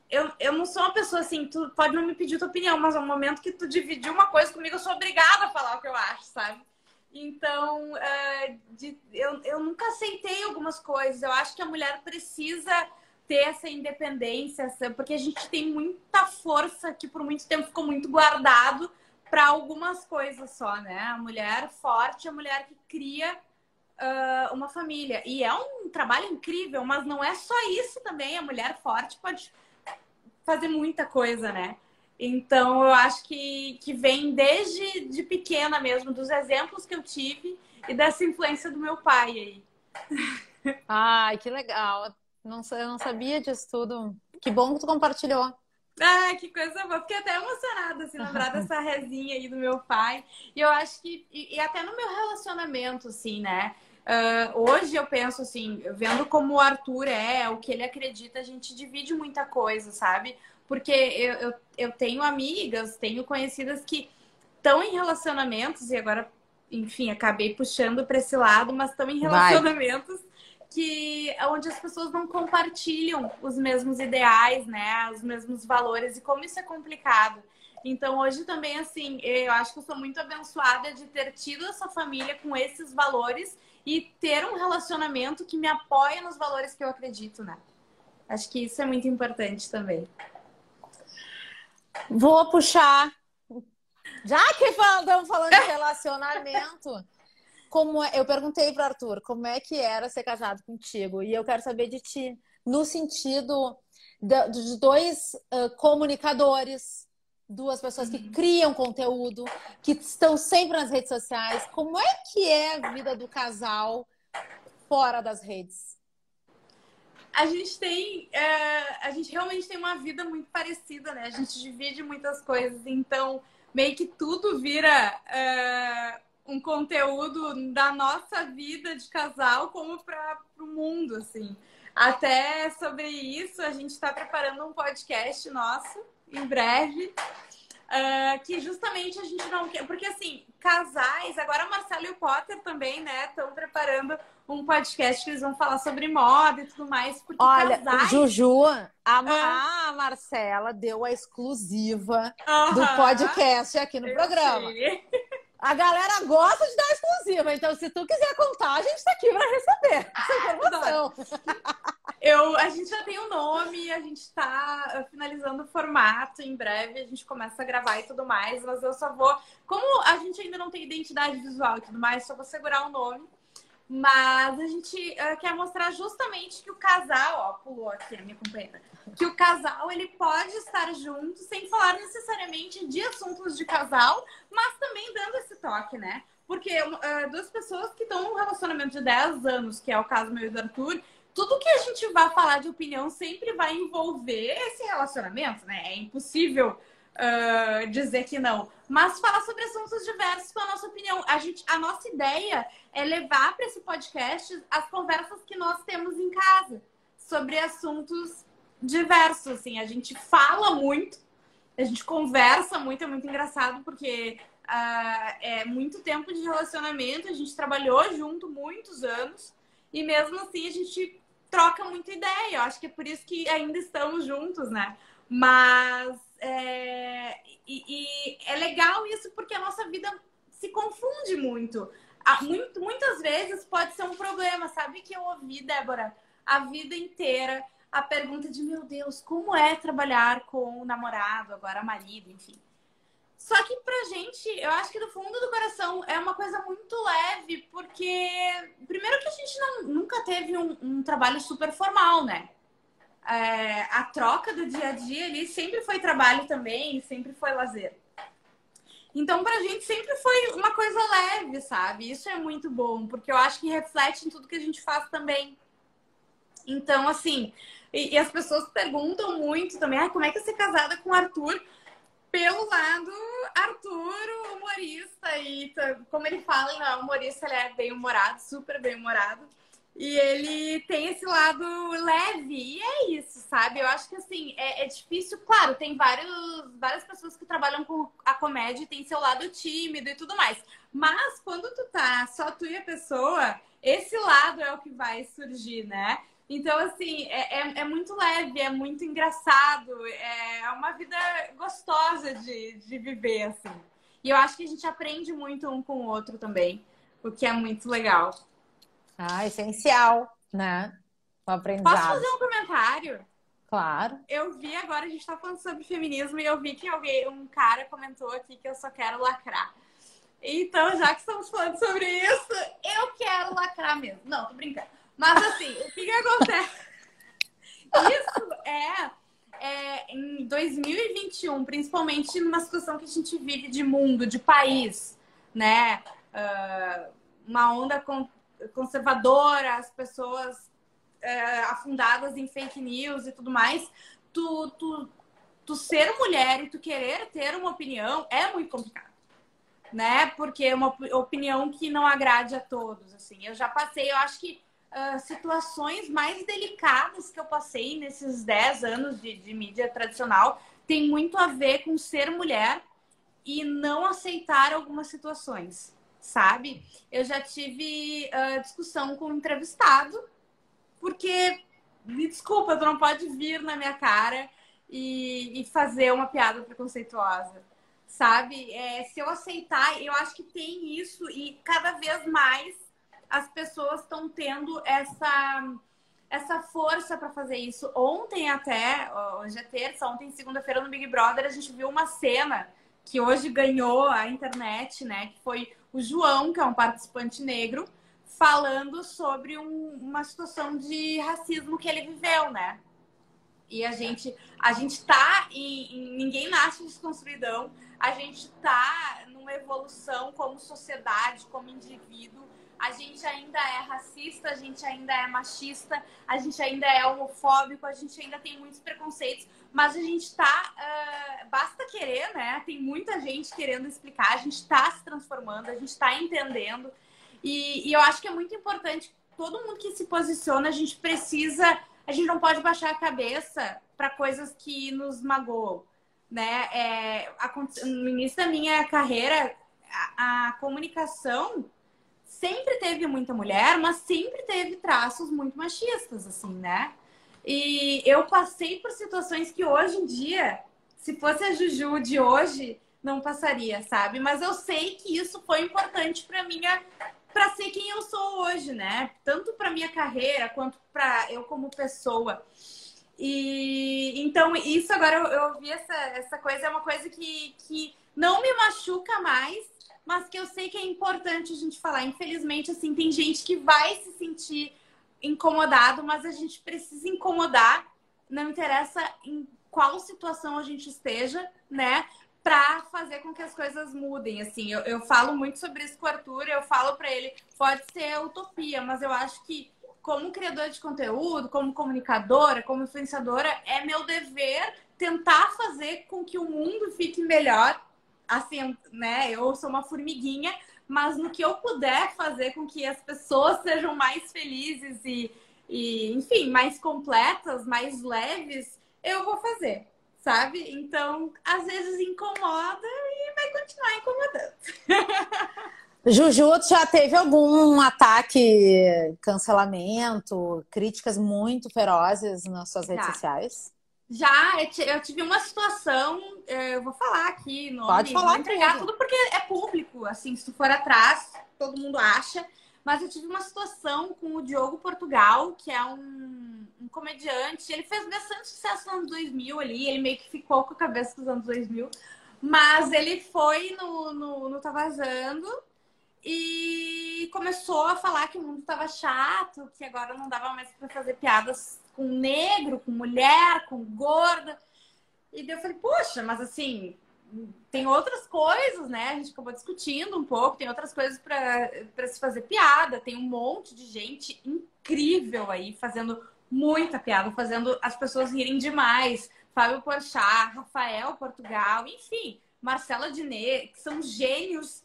Eu, eu não sou uma pessoa assim, tu pode não me pedir tua opinião, mas no momento que tu dividir uma coisa comigo, eu sou obrigada a falar o que eu acho, sabe? Então, uh, de, eu, eu nunca aceitei algumas coisas. Eu acho que a mulher precisa ter essa independência, porque a gente tem muita força que por muito tempo ficou muito guardado para algumas coisas só, né? A mulher forte, a mulher que cria uh, uma família. E é um trabalho incrível, mas não é só isso também. A mulher forte pode fazer muita coisa, né? Então, eu acho que, que vem desde de pequena mesmo, dos exemplos que eu tive e dessa influência do meu pai aí.
Ai, que legal. Não, eu não sabia disso tudo. Que bom que tu compartilhou.
Ah, que coisa boa. Fiquei até emocionada, assim, lembrar dessa resinha aí do meu pai. E eu acho que, e, e até no meu relacionamento, assim, né? Uh, hoje eu penso assim, vendo como o Arthur é, o que ele acredita, a gente divide muita coisa, sabe? Porque eu, eu, eu tenho amigas, tenho conhecidas que estão em relacionamentos, e agora, enfim, acabei puxando para esse lado, mas estão em relacionamentos Vai. que onde as pessoas não compartilham os mesmos ideais, né? Os mesmos valores, e como isso é complicado. Então, hoje também, assim, eu acho que eu sou muito abençoada de ter tido essa família com esses valores e ter um relacionamento que me apoia nos valores que eu acredito, né? Acho que isso é muito importante também.
Vou puxar. Já que estamos falando de relacionamento, como é, eu perguntei para Arthur como é que era ser casado contigo e eu quero saber de ti no sentido de dois uh, comunicadores, duas pessoas que uhum. criam conteúdo, que estão sempre nas redes sociais. Como é que é a vida do casal fora das redes?
A gente tem. É, a gente realmente tem uma vida muito parecida, né? A gente divide muitas coisas, então meio que tudo vira é, um conteúdo da nossa vida de casal como para o mundo, assim. Até sobre isso, a gente está preparando um podcast nosso em breve. Uh, que justamente a gente não quer. Porque assim, casais, agora Marcelo e o Potter também, né, estão preparando um podcast que eles vão falar sobre moda e tudo mais. Porque
Olha, casais... Juju, a, ah. a Marcela deu a exclusiva do podcast aqui no Eu programa. Sei. A galera gosta de dar exclusiva, então se tu quiser contar, a gente tá aqui para receber essa informação.
Eu, a gente já tem o um nome, a gente uh, finalizando o formato. Em breve a gente começa a gravar e tudo mais, mas eu só vou. Como a gente ainda não tem identidade visual e tudo mais, só vou segurar o nome. Mas a gente uh, quer mostrar justamente que o casal, ó, pulou aqui a minha companheira, que o casal ele pode estar junto sem falar necessariamente de assuntos de casal, mas também dando esse toque, né? Porque uh, duas pessoas que estão num relacionamento de 10 anos, que é o caso meu e do Arthur, tudo que a gente vai falar de opinião sempre vai envolver esse relacionamento, né? É impossível uh, dizer que não. Mas falar sobre assuntos diversos com a nossa opinião. A, gente, a nossa ideia é levar para esse podcast as conversas que nós temos em casa sobre assuntos diversos. Assim, a gente fala muito, a gente conversa muito, é muito engraçado porque uh, é muito tempo de relacionamento, a gente trabalhou junto muitos anos. E mesmo assim a gente troca muita ideia. Eu acho que é por isso que ainda estamos juntos, né? Mas é, e, e é legal isso porque a nossa vida se confunde muito. muito. Muitas vezes pode ser um problema. Sabe que eu ouvi, Débora, a vida inteira a pergunta de meu Deus, como é trabalhar com o namorado, agora marido, enfim. Só que pra gente, eu acho que do fundo do coração é uma coisa muito leve, porque primeiro que a gente não, nunca teve um, um trabalho super formal, né? É, a troca do dia a dia ali sempre foi trabalho também, sempre foi lazer. Então, pra gente sempre foi uma coisa leve, sabe? Isso é muito bom, porque eu acho que reflete em tudo que a gente faz também. Então, assim, e, e as pessoas perguntam muito também, ah, como é que é ser casada com o Arthur? Pelo lado Arthur, humorista, e como ele fala, ele é humorista, ele é bem humorado, super bem humorado. E ele tem esse lado leve, e é isso, sabe? Eu acho que assim, é, é, difícil, claro, tem vários, várias pessoas que trabalham com a comédia e tem seu lado tímido e tudo mais. Mas quando tu tá só tu e a pessoa, esse lado é o que vai surgir, né? Então, assim, é, é, é muito leve, é muito engraçado, é uma vida gostosa de, de viver, assim. E eu acho que a gente aprende muito um com o outro também, o que é muito legal.
Ah, essencial, né? O aprendizado.
Posso fazer um comentário?
Claro.
Eu vi agora, a gente tá falando sobre feminismo, e eu vi que alguém, um cara comentou aqui que eu só quero lacrar. Então, já que estamos falando sobre isso, eu quero lacrar mesmo. Não, tô brincando. Mas assim, o que, que acontece? Isso é, é em 2021, principalmente numa situação que a gente vive de mundo, de país, né? Uh, uma onda conservadora, as pessoas é, afundadas em fake news e tudo mais, tu, tu, tu ser mulher e tu querer ter uma opinião é muito complicado. Né? Porque é uma opinião que não agrade a todos. Assim, eu já passei, eu acho que uh, situações mais delicadas que eu passei nesses 10 anos de, de mídia tradicional tem muito a ver com ser mulher e não aceitar algumas situações sabe? Eu já tive uh, discussão com um entrevistado, porque, me desculpa, tu não pode vir na minha cara e, e fazer uma piada preconceituosa, sabe? É, se eu aceitar, eu acho que tem isso e cada vez mais as pessoas estão tendo essa essa força para fazer isso. Ontem até, hoje é terça, ontem segunda-feira no Big Brother a gente viu uma cena que hoje ganhou a internet, né? Que foi o João, que é um participante negro, falando sobre um, uma situação de racismo que ele viveu, né? E a gente, a gente tá em, em, ninguém nasce desconstruidão, a gente tá numa evolução como sociedade, como indivíduo. A gente ainda é racista, a gente ainda é machista, a gente ainda é homofóbico, a gente ainda tem muitos preconceitos, mas a gente tá. Uh, basta querer, né? Tem muita gente querendo explicar, a gente tá se transformando, a gente tá entendendo. E, e eu acho que é muito importante, todo mundo que se posiciona, a gente precisa. A gente não pode baixar a cabeça para coisas que nos magoam, né? É, no início da minha carreira, a, a comunicação sempre teve muita mulher, mas sempre teve traços muito machistas, assim, né? E eu passei por situações que hoje em dia, se fosse a Juju de hoje, não passaria, sabe? Mas eu sei que isso foi importante para minha para ser quem eu sou hoje, né? Tanto para minha carreira quanto para eu como pessoa. E então isso agora eu, eu vi essa, essa coisa é uma coisa que, que não me machuca mais, mas que eu sei que é importante a gente falar. Infelizmente, assim, tem gente que vai se sentir incomodado, mas a gente precisa incomodar, não interessa em qual situação a gente esteja, né? Pra fazer com que as coisas mudem, assim. Eu, eu falo muito sobre isso com o Arthur, eu falo para ele, pode ser utopia, mas eu acho que como criadora de conteúdo, como comunicadora, como influenciadora, é meu dever tentar fazer com que o mundo fique melhor assim, né? Eu sou uma formiguinha, mas no que eu puder fazer com que as pessoas sejam mais felizes e, e enfim, mais completas, mais leves, eu vou fazer, sabe? Então, às vezes incomoda e vai continuar incomodando.
Juju, já teve algum ataque, cancelamento, críticas muito ferozes nas suas redes sociais?
Já, eu tive uma situação, é, eu vou falar aqui, nome,
Pode falar vou
entregar tudo. tudo porque é público, assim, se tu for atrás, todo mundo acha. Mas eu tive uma situação com o Diogo Portugal, que é um, um comediante. Ele fez bastante sucesso nos anos 2000 ali, ele meio que ficou com a cabeça dos anos 2000. Mas ele foi no, no, no Tá Vazando e começou a falar que o mundo estava chato, que agora não dava mais para fazer piadas com negro, com mulher, com gorda. E daí eu falei, poxa, mas assim, tem outras coisas, né? A gente acabou discutindo um pouco, tem outras coisas para se fazer piada, tem um monte de gente incrível aí fazendo muita piada, fazendo as pessoas rirem demais. Fábio Porchat, Rafael Portugal, enfim, Marcela Diné, que são gênios,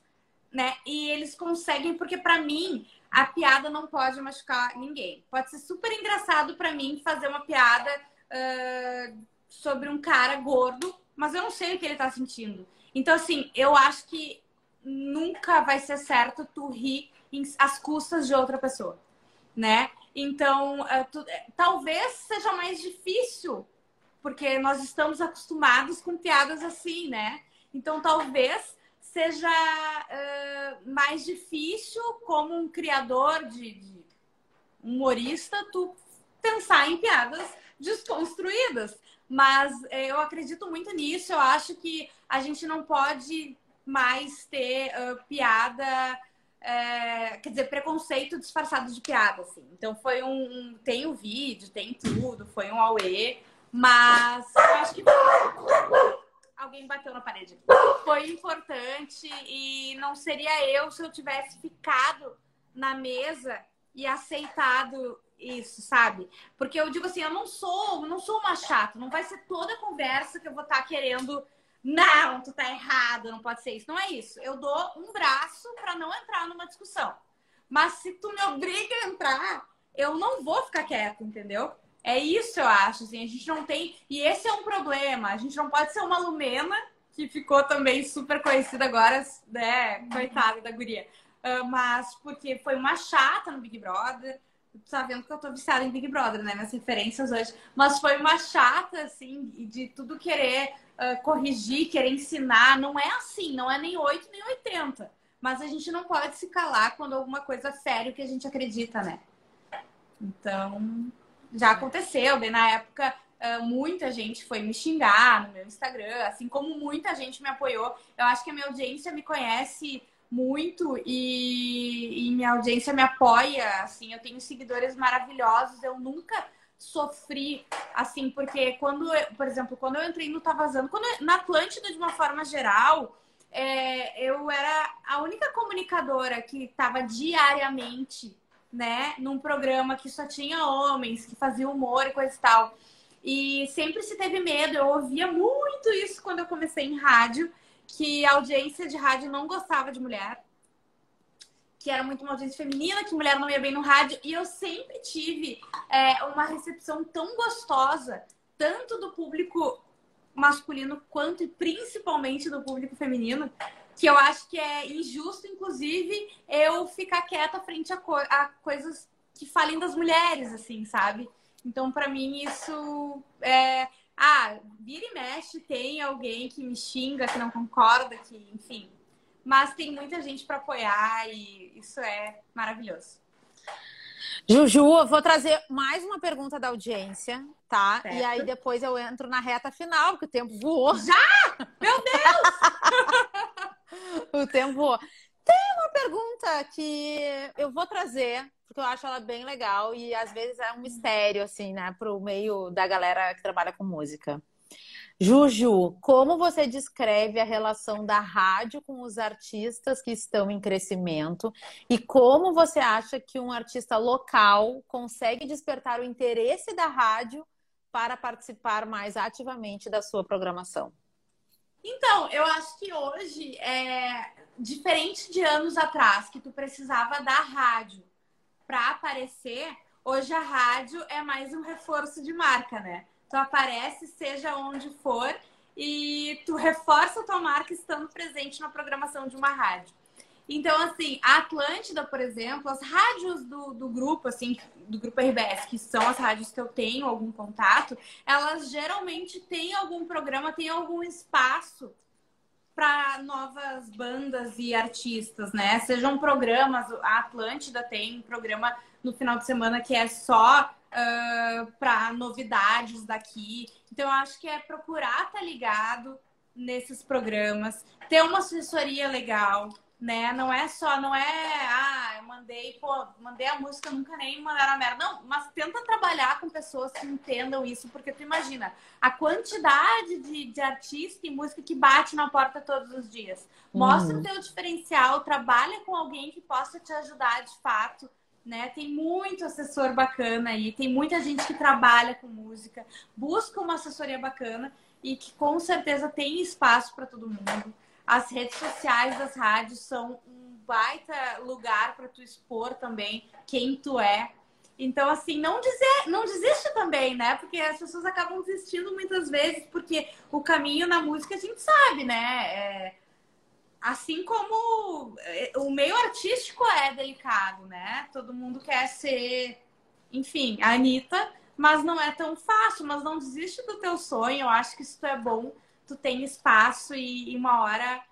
né? E eles conseguem, porque para mim a piada não pode machucar ninguém. Pode ser super engraçado para mim fazer uma piada uh, sobre um cara gordo, mas eu não sei o que ele tá sentindo. Então, assim, eu acho que nunca vai ser certo tu rir às custas de outra pessoa, né? Então, uh, tu, talvez seja mais difícil, porque nós estamos acostumados com piadas assim, né? Então, talvez seja uh, mais difícil como um criador de, de humorista tu pensar em piadas desconstruídas. Mas eh, eu acredito muito nisso. Eu acho que a gente não pode mais ter uh, piada, é, quer dizer, preconceito disfarçado de piada, assim. Então foi um, tem o vídeo, tem tudo, foi um auê, mas eu acho que alguém bateu na parede. Foi importante e não seria eu se eu tivesse ficado na mesa e aceitado isso, sabe? Porque eu digo assim, eu não sou, não sou uma chata, não vai ser toda conversa que eu vou estar tá querendo, não, tu tá errado, não pode ser isso. Não é isso. Eu dou um braço para não entrar numa discussão. Mas se tu me obriga a entrar, eu não vou ficar quieta, entendeu? É isso, eu acho. Assim, a gente não tem. E esse é um problema. A gente não pode ser uma Lumena, que ficou também super conhecida agora, né? Coitada da guria. Uh, mas porque foi uma chata no Big Brother. Tá vendo que eu tô viciada em Big Brother, né? Minhas referências hoje. Mas foi uma chata, assim, de tudo querer uh, corrigir, querer ensinar. Não é assim, não é nem 8 nem 80. Mas a gente não pode se calar quando alguma coisa séria que a gente acredita, né? Então, já aconteceu, bem na época muita gente foi me xingar no meu Instagram, assim como muita gente me apoiou. Eu acho que a minha audiência me conhece muito e, e minha audiência me apoia, assim, eu tenho seguidores maravilhosos, eu nunca sofri, assim, porque quando, eu, por exemplo, quando eu entrei no Tá Vazando, quando eu, na Atlântida, de uma forma geral, é, eu era a única comunicadora que estava diariamente né, num programa que só tinha homens, que fazia humor e coisa e tal. E sempre se teve medo, eu ouvia muito isso quando eu comecei em rádio, que a audiência de rádio não gostava de mulher, que era muito uma audiência feminina, que mulher não ia bem no rádio, e eu sempre tive é, uma recepção tão gostosa, tanto do público masculino quanto e principalmente do público feminino, que eu acho que é injusto, inclusive, eu ficar quieta frente a, co a coisas que falem das mulheres, assim, sabe? Então, para mim, isso é. Ah, vira e mexe, tem alguém que me xinga, que não concorda, que, enfim. Mas tem muita gente para apoiar e isso é maravilhoso.
Juju, eu vou trazer mais uma pergunta da audiência, tá? Certo. E aí depois eu entro na reta final, porque o tempo voou.
Já? Meu Deus!
o tempo. Tem uma pergunta que eu vou trazer, porque eu acho ela bem legal e às vezes é um mistério, assim, né, pro meio da galera que trabalha com música. Juju, como você descreve a relação da rádio com os artistas que estão em crescimento e como você acha que um artista local consegue despertar o interesse da rádio para participar mais ativamente da sua programação?
Então, eu acho que hoje é diferente de anos atrás, que tu precisava da rádio para aparecer. Hoje a rádio é mais um reforço de marca, né? Tu aparece, seja onde for, e tu reforça a tua marca estando presente na programação de uma rádio. Então, assim, a Atlântida, por exemplo, as rádios do, do grupo, assim, do grupo RBS, que são as rádios que eu tenho algum contato, elas geralmente têm algum programa, têm algum espaço para novas bandas e artistas, né? Sejam programas, a Atlântida tem programa no final de semana que é só uh, para novidades daqui. Então, eu acho que é procurar estar tá ligado nesses programas, ter uma assessoria legal, né? Não é só, não é, ah, eu mandei, pô, mandei a música, nunca nem mandaram a merda. Não, mas tenta trabalhar com pessoas que entendam isso, porque tu imagina a quantidade de, de artista e música que bate na porta todos os dias. Mostra uhum. o teu diferencial, trabalha com alguém que possa te ajudar de fato. Né? Tem muito assessor bacana aí, tem muita gente que trabalha com música, busca uma assessoria bacana e que com certeza tem espaço para todo mundo. As redes sociais das rádios são um baita lugar para tu expor também quem tu é. Então, assim, não dizer, não desiste também, né? Porque as pessoas acabam desistindo muitas vezes, porque o caminho na música a gente sabe, né? É, assim como é, o meio artístico é delicado, né? Todo mundo quer ser, enfim, a Anitta, mas não é tão fácil. Mas não desiste do teu sonho. Eu acho que isso é bom tu tem espaço e, e uma hora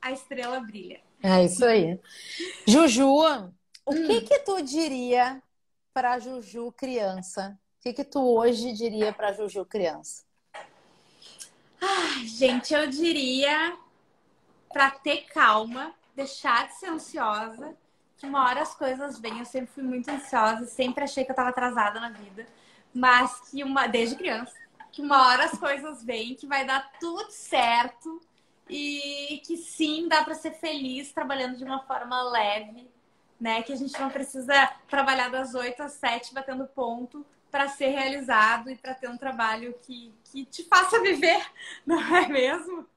a estrela brilha.
É isso aí. Juju, o hum. que que tu diria para Juju criança? O que que tu hoje diria para Juju criança?
Ai, gente, eu diria para ter calma, deixar de ser ansiosa, que uma hora as coisas vêm. Eu sempre fui muito ansiosa, sempre achei que eu estava atrasada na vida, mas que uma desde criança que uma hora as coisas vêm, que vai dar tudo certo e que sim, dá para ser feliz trabalhando de uma forma leve, né? Que a gente não precisa trabalhar das 8 às 7 batendo ponto para ser realizado e para ter um trabalho que, que te faça viver, não é mesmo?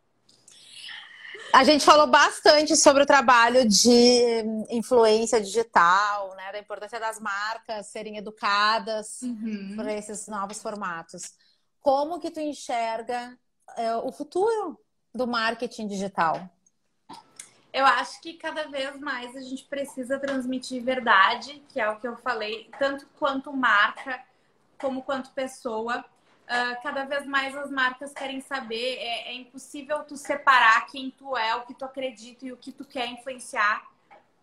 A gente falou bastante sobre o trabalho de influência digital, né? Da importância das marcas serem educadas uhum. por esses novos formatos. Como que tu enxerga é, o futuro do marketing digital?
Eu acho que cada vez mais a gente precisa transmitir verdade, que é o que eu falei, tanto quanto marca como quanto pessoa. Uh, cada vez mais as marcas querem saber, é, é, impossível tu separar quem tu é, o que tu acredita e o que tu quer influenciar,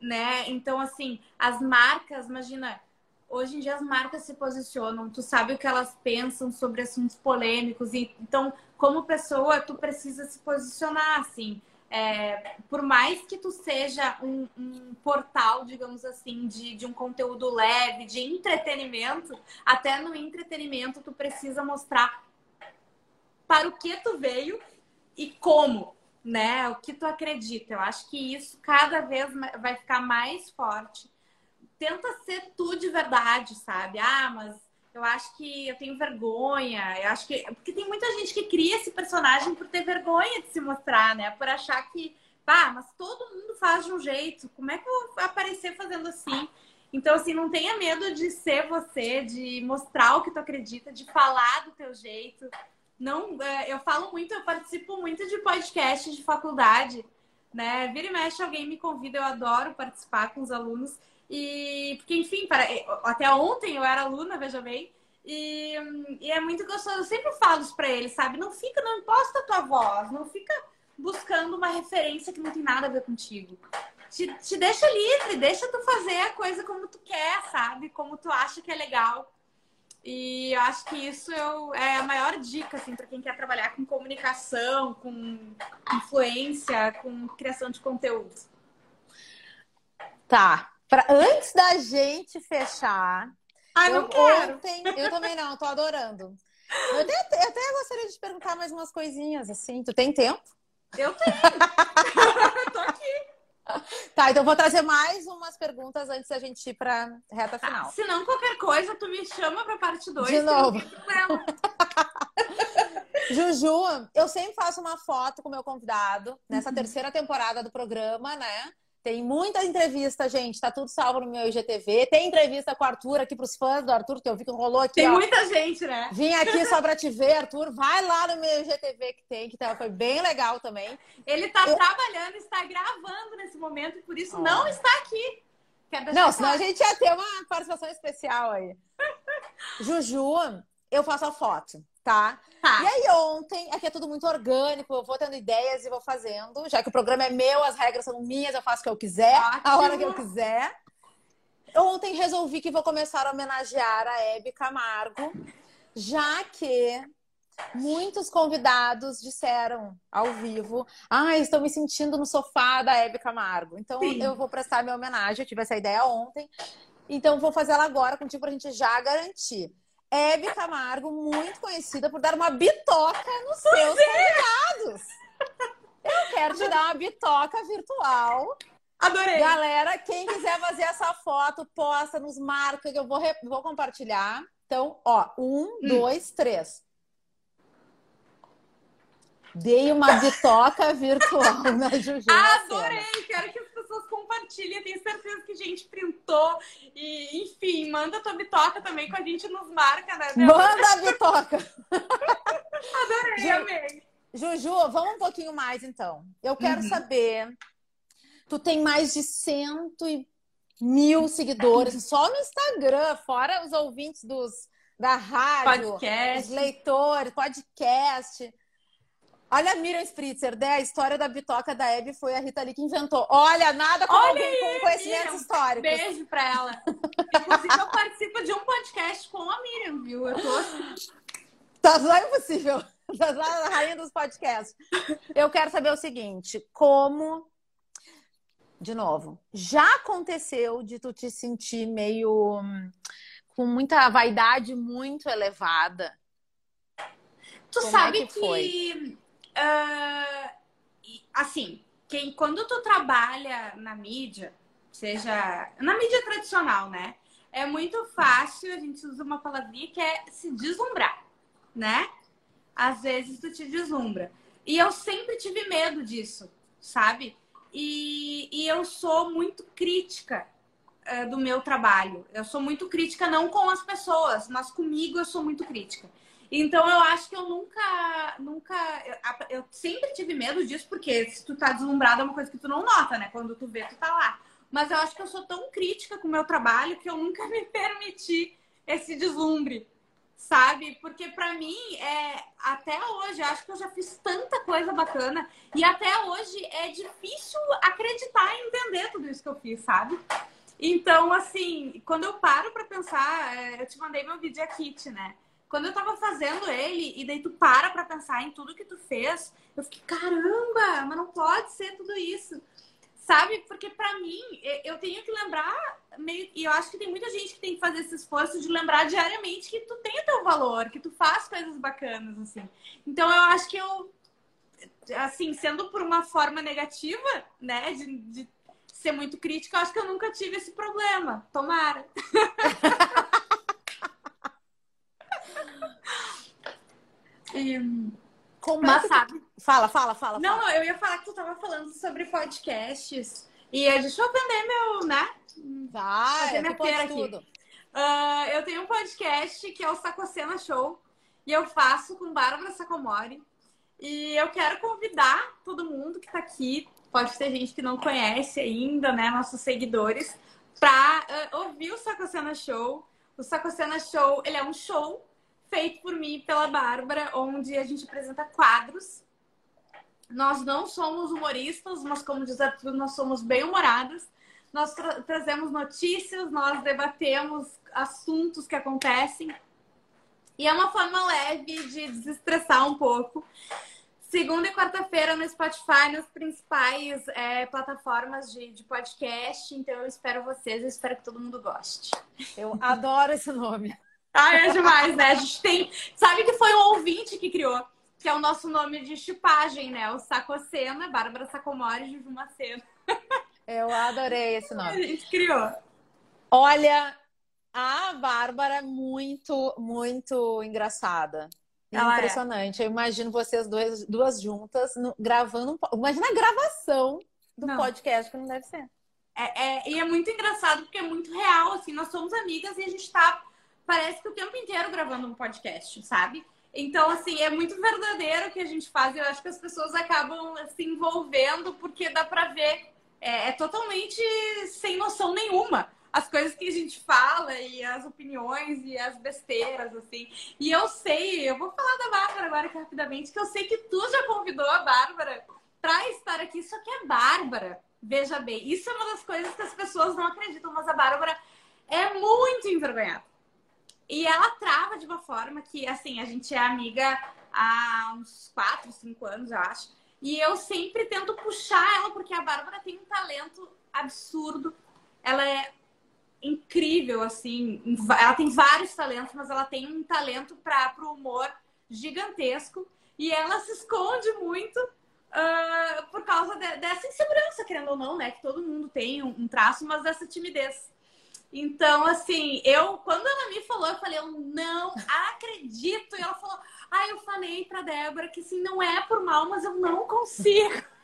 né? Então, assim, as marcas, imagina, hoje em dia as marcas se posicionam, tu sabe o que elas pensam sobre assuntos polêmicos, então, como pessoa, tu precisa se posicionar, assim. É, por mais que tu seja um, um portal, digamos assim, de, de, um conteúdo leve, de entretenimento, até no entretenimento tu precisa mostrar para o que tu veio e como, né? O que tu acredita. Eu acho que isso cada vez vai ficar mais forte tenta ser tu de verdade, sabe? Ah, mas eu acho que eu tenho vergonha. Eu acho que. Porque tem muita gente que cria esse personagem por ter vergonha de se mostrar, né? Por achar que, pá, mas todo mundo faz de um jeito. Como é que eu vou aparecer fazendo assim? Então, assim, não tenha medo de ser você, de mostrar o que tu acredita, de falar do teu jeito. Não, é, eu falo muito, eu participo muito de podcasts de faculdade, né? Vira e mexe, alguém me convida, eu adoro participar com os alunos. E porque, enfim, para, até ontem eu era aluna, veja bem. E, e é muito gostoso. Eu sempre falo isso pra eles, sabe? Não fica, não imposta a tua voz, não fica buscando uma referência que não tem nada a ver contigo. Te, te deixa livre, deixa tu fazer a coisa como tu quer, sabe? Como tu acha que é legal. E eu acho que isso eu, é a maior dica, assim, para quem quer trabalhar com comunicação, com influência, com criação de conteúdo.
Tá, Pra, antes da gente fechar.
Ah, não eu, quero.
Ontem, eu também não, tô adorando. Eu até, eu até gostaria de te perguntar mais umas coisinhas, assim. Tu tem tempo?
Eu tenho. tô
aqui. Tá, então vou trazer mais umas perguntas antes da gente ir pra reta tá, final.
Se não, qualquer coisa, tu me chama pra parte 2.
De novo. Juju, eu sempre faço uma foto com o meu convidado nessa uhum. terceira temporada do programa, né? Tem muita entrevista, gente. Tá tudo salvo no meu IGTV. Tem entrevista com o Arthur aqui pros fãs do Arthur, que eu vi que rolou aqui.
Tem
ó.
muita gente, né?
Vim aqui só pra te ver, Arthur. Vai lá no meu IGTV que tem, que tá, foi bem legal também.
Ele tá eu... trabalhando, está gravando nesse momento, por isso oh. não está aqui.
Não, senão a gente ia ter uma participação especial aí. Juju, eu faço a foto tá? tá? E aí ontem, aqui é tudo muito orgânico, eu vou tendo ideias e vou fazendo. Já que o programa é meu, as regras são minhas, eu faço o que eu quiser, Ótimo. a hora que eu quiser. Ontem resolvi que vou começar a homenagear a Hebe Camargo, já que Muitos convidados disseram ao vivo: Ah, estou me sentindo no sofá da Hebe Camargo. Então Sim. eu vou prestar minha homenagem. Eu tive essa ideia ontem. Então vou fazer ela agora contigo para a gente já garantir. Hebe Camargo, muito conhecida por dar uma bitoca nos seus é. convidados. Eu quero te dar uma bitoca virtual.
Adorei.
Galera, quem quiser fazer essa foto, posta, nos marca que eu vou, vou compartilhar. Então, ó, um, hum. dois, três. Dei uma bitoca virtual na Juju.
Adorei! Quero que compartilhem. Tenho certeza que a gente printou. E, enfim, manda tua bitoca também com a gente nos marca, né?
Manda a bitoca!
Adorei, Ju... amei.
Juju, vamos um pouquinho mais então. Eu quero uhum. saber. Tu tem mais de cento e mil seguidores só no Instagram, fora os ouvintes dos, da rádio, podcast. os leitores, podcast. Olha a Miriam Spritzer, né? A história da bitoca da Hebe foi a Rita Lee que inventou. Olha, nada como Olha alguém com conhecimentos Miriam, históricos.
Beijo pra ela. Inclusive, eu participo de um podcast com a Miriam, viu? Eu tô assim.
Tá lá impossível. Tá lá na rainha dos podcasts. Eu quero saber o seguinte: como de novo, já aconteceu de tu te sentir meio hum, com muita vaidade muito elevada?
Tu Como é sabe é que, que uh, assim, quem, quando tu trabalha na mídia, seja na mídia tradicional, né? É muito fácil, a gente usa uma palavrinha que é se deslumbrar, né? Às vezes tu te deslumbra. E eu sempre tive medo disso, sabe? E, e eu sou muito crítica uh, do meu trabalho. Eu sou muito crítica não com as pessoas, mas comigo eu sou muito crítica. Então eu acho que eu nunca, nunca, eu, eu, sempre tive medo disso, porque se tu tá deslumbrado é uma coisa que tu não nota, né? Quando tu vê, tu tá lá. Mas eu acho que eu sou tão crítica com o meu trabalho que eu nunca me permiti esse deslumbre sabe? Porque para mim, é, até hoje, acho que eu já fiz tanta coisa bacana e até hoje é difícil acreditar e entender tudo isso que eu fiz, sabe? Então, assim, quando eu paro para pensar, é, eu te mandei meu vídeo aqui, né? Quando eu tava fazendo ele e daí tu para pra pensar em tudo que tu fez, eu fiquei, caramba, mas não pode ser tudo isso. Sabe? Porque para mim, eu tenho que lembrar, meio, e eu acho que tem muita gente que tem que fazer esse esforço de lembrar diariamente que tu tem o teu valor, que tu faz coisas bacanas, assim. Então eu acho que eu, assim, sendo por uma forma negativa, né, de, de ser muito crítica, eu acho que eu nunca tive esse problema. Tomara.
Como Mas é sabe? Fala, fala, fala.
Não,
fala.
eu ia falar que tu tava falando sobre podcasts. E deixa eu vender meu, né?
Vai, minha feira aqui. Tudo.
Uh, eu tenho um podcast que é o Sacocena Show. E eu faço com Bárbara Sacomori. E eu quero convidar todo mundo que tá aqui, pode ter gente que não conhece ainda, né? Nossos seguidores, pra uh, ouvir o Sacocena Show. O Sacocena Show, ele é um show feito por mim e pela Bárbara, onde a gente apresenta quadros. Nós não somos humoristas, mas como diz Arthur, nós somos bem-humoradas. Nós tra trazemos notícias, nós debatemos assuntos que acontecem. E é uma forma leve de desestressar um pouco. Segunda e quarta-feira no Spotify, nas principais é, plataformas de, de, podcast. Então eu espero vocês, eu espero que todo mundo goste.
Eu adoro esse nome.
Ah, é demais, né? A gente tem. Sabe que foi um ouvinte que criou, que é o nosso nome de chipagem, né? O Sacocena, Bárbara Sacomori e Juju Macena.
Eu adorei esse nome.
A gente criou.
Olha, a Bárbara é muito, muito engraçada. Ela é. Impressionante. É. Eu imagino vocês duas, duas juntas no, gravando. Um, imagina a gravação do não. podcast, que não deve ser.
É, é, e é muito engraçado porque é muito real, assim, nós somos amigas e a gente tá parece que o tempo inteiro gravando um podcast, sabe? Então, assim, é muito verdadeiro o que a gente faz. Eu acho que as pessoas acabam se envolvendo porque dá pra ver. É, é totalmente sem noção nenhuma as coisas que a gente fala e as opiniões e as besteiras, assim. E eu sei, eu vou falar da Bárbara agora aqui rapidamente, que eu sei que tu já convidou a Bárbara pra estar aqui, só que é Bárbara. Veja bem, isso é uma das coisas que as pessoas não acreditam, mas a Bárbara é muito envergonhada E ela trava de uma forma que, assim, a gente é amiga há uns 4, 5 anos, eu acho. E eu sempre tento puxar ela, porque a Bárbara tem um talento absurdo. Ela é incrível, assim. Ela tem vários talentos, mas ela tem um talento para o humor gigantesco. E ela se esconde muito uh, por causa de, dessa insegurança, querendo ou não, né? Que todo mundo tem um, um traço, mas dessa timidez. Então, assim, eu, quando ela me falou, eu falei, eu não acredito. E ela falou, ah, eu falei pra Débora que assim, não é por mal, mas eu não consigo.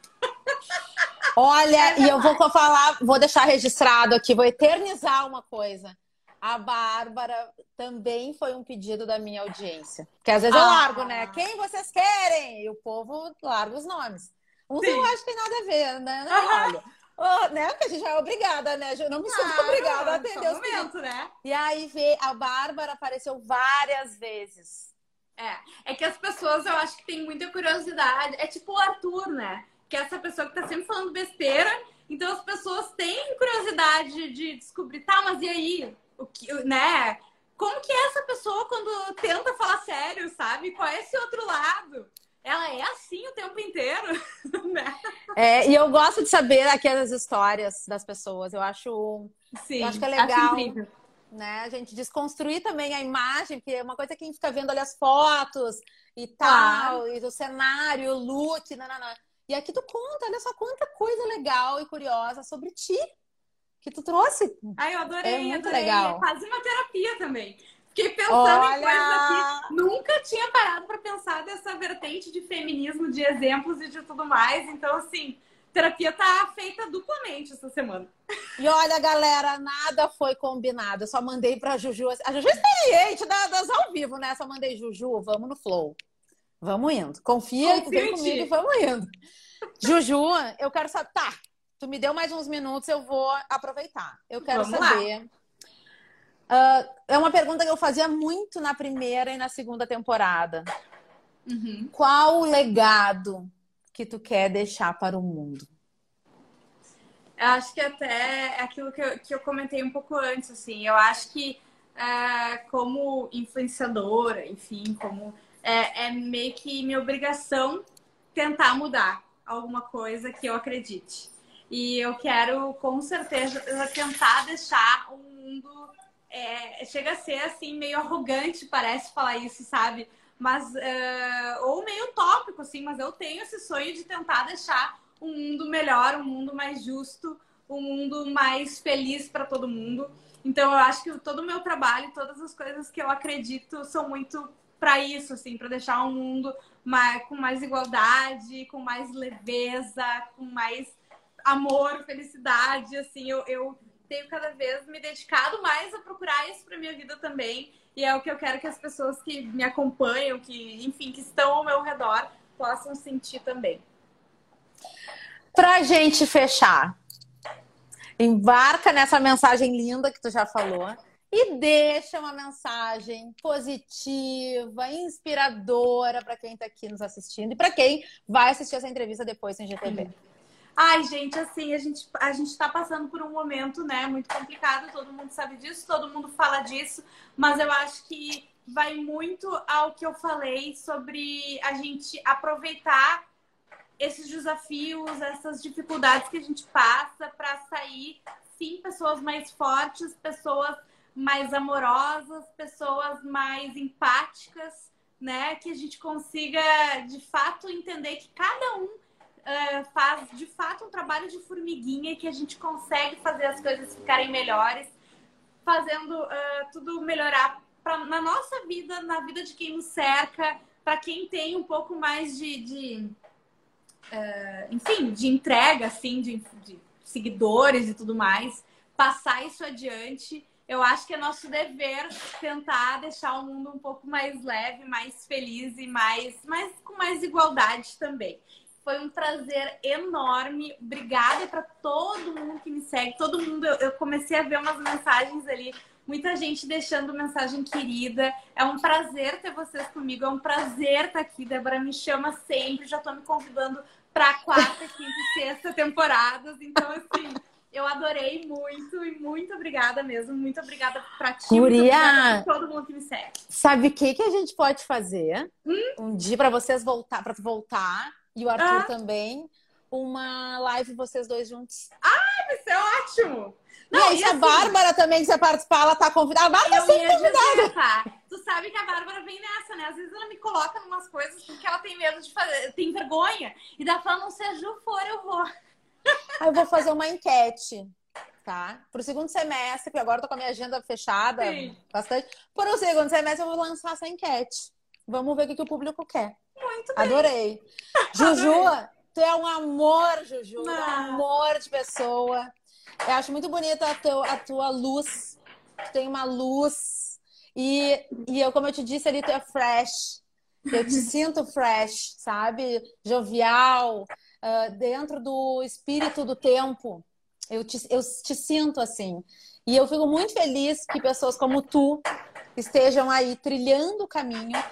Olha, e eu vou falar, vou deixar registrado aqui, vou eternizar uma coisa. A Bárbara também foi um pedido da minha audiência. Porque às vezes eu ah. largo, né? Quem vocês querem? E o povo larga os nomes. Uns Sim. eu acho que tem nada a ver, né? Olha. Oh, né? Porque a gente é obrigada, né? Eu não me sinto ah, obrigada a atender os momento, né? E aí vê, a Bárbara apareceu várias vezes.
É, é que as pessoas eu acho que tem muita curiosidade. É tipo o Arthur, né? Que é essa pessoa que tá sempre falando besteira. Então as pessoas têm curiosidade de descobrir, tá, mas e aí? O que, né? Como que é essa pessoa quando tenta falar sério, sabe? Qual é esse outro lado? ela é assim o tempo inteiro, né?
É, e eu gosto de saber aquelas histórias das pessoas. Eu acho, Sim, eu acho que é legal. Né? A gente desconstruir também a imagem, porque é uma coisa que a gente fica vendo ali as fotos e tal, e o cenário, o look, não. E aqui tu conta, olha só quanta coisa legal e curiosa sobre ti que tu trouxe.
Ai, eu adorei, é muito adorei. legal. É quase uma terapia também. Fiquei pensando Olha... em coisas aqui. Nunca tinha parado para pensar dessa vertente de feminismo, de exemplos e de tudo mais. Então, assim, terapia tá feita duplamente essa semana.
E olha, galera, nada foi combinado. Eu só mandei pra Juju. A Juju é experiente das ao vivo, né? Só mandei, Juju, vamos no flow. Vamos indo. Confia Confio vem comigo e vamos indo. Juju, eu quero saber. Tá, tu me deu mais uns minutos, eu vou aproveitar. Eu quero vamos saber. Uh, é uma pergunta que eu fazia muito na primeira e na segunda temporada. Uhum. Qual o legado que tu quer deixar para o mundo?
Eu acho que até é aquilo que eu, que eu comentei um pouco antes, assim. Eu acho que é, como influenciadora, enfim, como é, é meio que minha obrigação tentar mudar alguma coisa que eu acredite. E eu quero, com certeza, tentar deixar um mundo é, chega a ser assim meio arrogante, parece falar isso, sabe? Mas uh, ou meio utópico, assim, mas eu tenho esse sonho de tentar deixar um mundo melhor, um mundo mais justo, um mundo mais feliz para todo mundo. Então eu acho que todo o meu trabalho, todas as coisas que eu acredito são muito para isso, assim, para deixar um mundo mais, com mais igualdade, com mais leveza, com mais amor, felicidade, assim, eu, eu tenho cada vez me dedicado mais a procurar isso para minha vida também. E é o que eu quero que as pessoas que me acompanham, que, enfim, que estão ao meu redor, possam sentir também.
Pra gente fechar, embarca nessa mensagem linda que tu já falou e deixa uma mensagem positiva, inspiradora para quem está aqui nos assistindo e para quem vai assistir essa entrevista depois em GTV.
Ai, gente, assim, a gente, a gente tá passando por um momento, né, muito complicado, todo mundo sabe disso, todo mundo fala disso, mas eu acho que vai muito ao que eu falei sobre a gente aproveitar esses desafios, essas dificuldades que a gente passa para sair, sim, pessoas mais fortes, pessoas mais amorosas, pessoas mais empáticas, né? Que a gente consiga de fato entender que cada um uh, faz de fato um trabalho de formiguinha que a gente consegue fazer as coisas ficarem melhores, fazendo uh, tudo melhorar pra, na nossa vida, na vida de quem nos cerca, para quem tem um pouco mais de, de uh, enfim, de entrega, assim, de, de seguidores e tudo mais, passar isso adiante eu acho que é nosso dever tentar deixar o mundo um pouco mais leve, mais feliz e mais, mais com mais igualdade também. Foi um prazer enorme. Obrigada para todo mundo que me segue. Todo mundo, eu, eu comecei a ver umas mensagens ali muita gente deixando mensagem querida. É um prazer ter vocês comigo, é um prazer estar aqui. Débora me chama sempre, já estou me convidando para quarta, quinta e sexta temporadas. Então, assim, Eu adorei muito e muito obrigada mesmo. Muito obrigada pra ti.
Curia.
Todo mundo que me segue.
Sabe o que, que a gente pode fazer? Hum? Um dia para vocês voltar, para voltar, e o Arthur ah. também, uma live vocês dois juntos.
Ai, vai ser ótimo!
Não, e aí, assim, a Bárbara também quiser participar, ela tá convidada. A Bárbara sempre convidada.
Tá? Tu sabe que a Bárbara vem nessa, né? Às vezes ela me coloca em umas coisas porque ela tem medo de fazer, tem vergonha. E da falando, se a Ju for, eu vou.
Aí eu vou fazer uma enquete, tá? Pro segundo semestre, porque agora eu tô com a minha agenda fechada Sim. bastante. Por o segundo semestre, eu vou lançar essa enquete. Vamos ver o que, que o público quer.
Muito bem.
Adorei. Juju, tu é um amor, Juju. Não. Um amor de pessoa. Eu acho muito bonita a, teu, a tua luz. Tu tem uma luz. E, e eu, como eu te disse ali, tu é fresh. Eu te sinto fresh, sabe? Jovial, uh, dentro do espírito do tempo. Eu te, eu te sinto assim. E eu fico muito feliz que pessoas como tu estejam aí trilhando o caminho,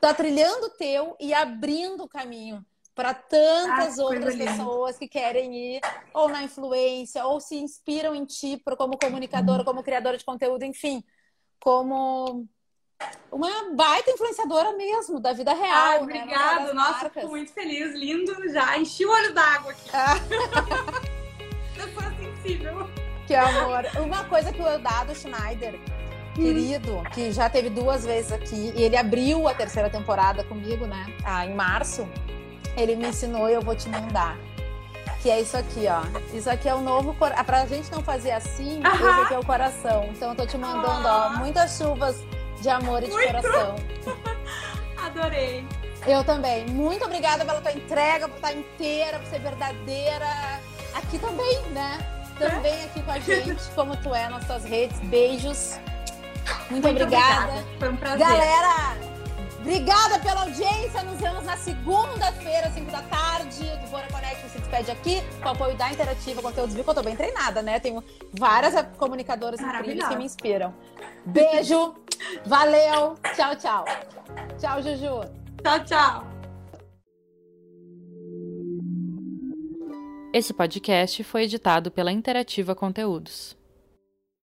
tá trilhando o teu e abrindo o caminho para tantas ah, outras pessoas que querem ir ou na influência ou se inspiram em ti como comunicadora, como criadora de conteúdo, enfim, como uma baita influenciadora mesmo da vida real. Ah,
obrigada, né? nossa, marcas. fico muito feliz, lindo, já enchi o olho d'água aqui. Ah. Eu sou sensível.
Que amor. Uma coisa que o Eudado Schneider, hum. querido, que já teve duas vezes aqui, e ele abriu a terceira temporada comigo, né? Ah, em março ele me ensinou e eu vou te mandar. Que é isso aqui, ó. Isso aqui é o novo coração. Pra gente não fazer assim, esse aqui é o coração. Então eu tô te mandando, ó, ah. muitas chuvas de amor e de Muito. coração.
Adorei.
Eu também. Muito obrigada pela tua entrega, por estar inteira, por ser verdadeira. Aqui também, né? Também é? aqui com a gente, como tu é nas tuas redes. Beijos. Muito, Muito obrigada. obrigada.
Foi um prazer.
Galera, Obrigada pela audiência. Nos vemos na segunda-feira, 5 da tarde. Do Bora Connect se despede aqui com o apoio da Interativa Conteúdos. Viu que eu tô bem treinada, né? Tenho várias comunicadoras incríveis que me inspiram. Beijo. Valeu. Tchau, tchau. Tchau, Juju.
Tchau, tchau.
Esse podcast foi editado pela Interativa Conteúdos.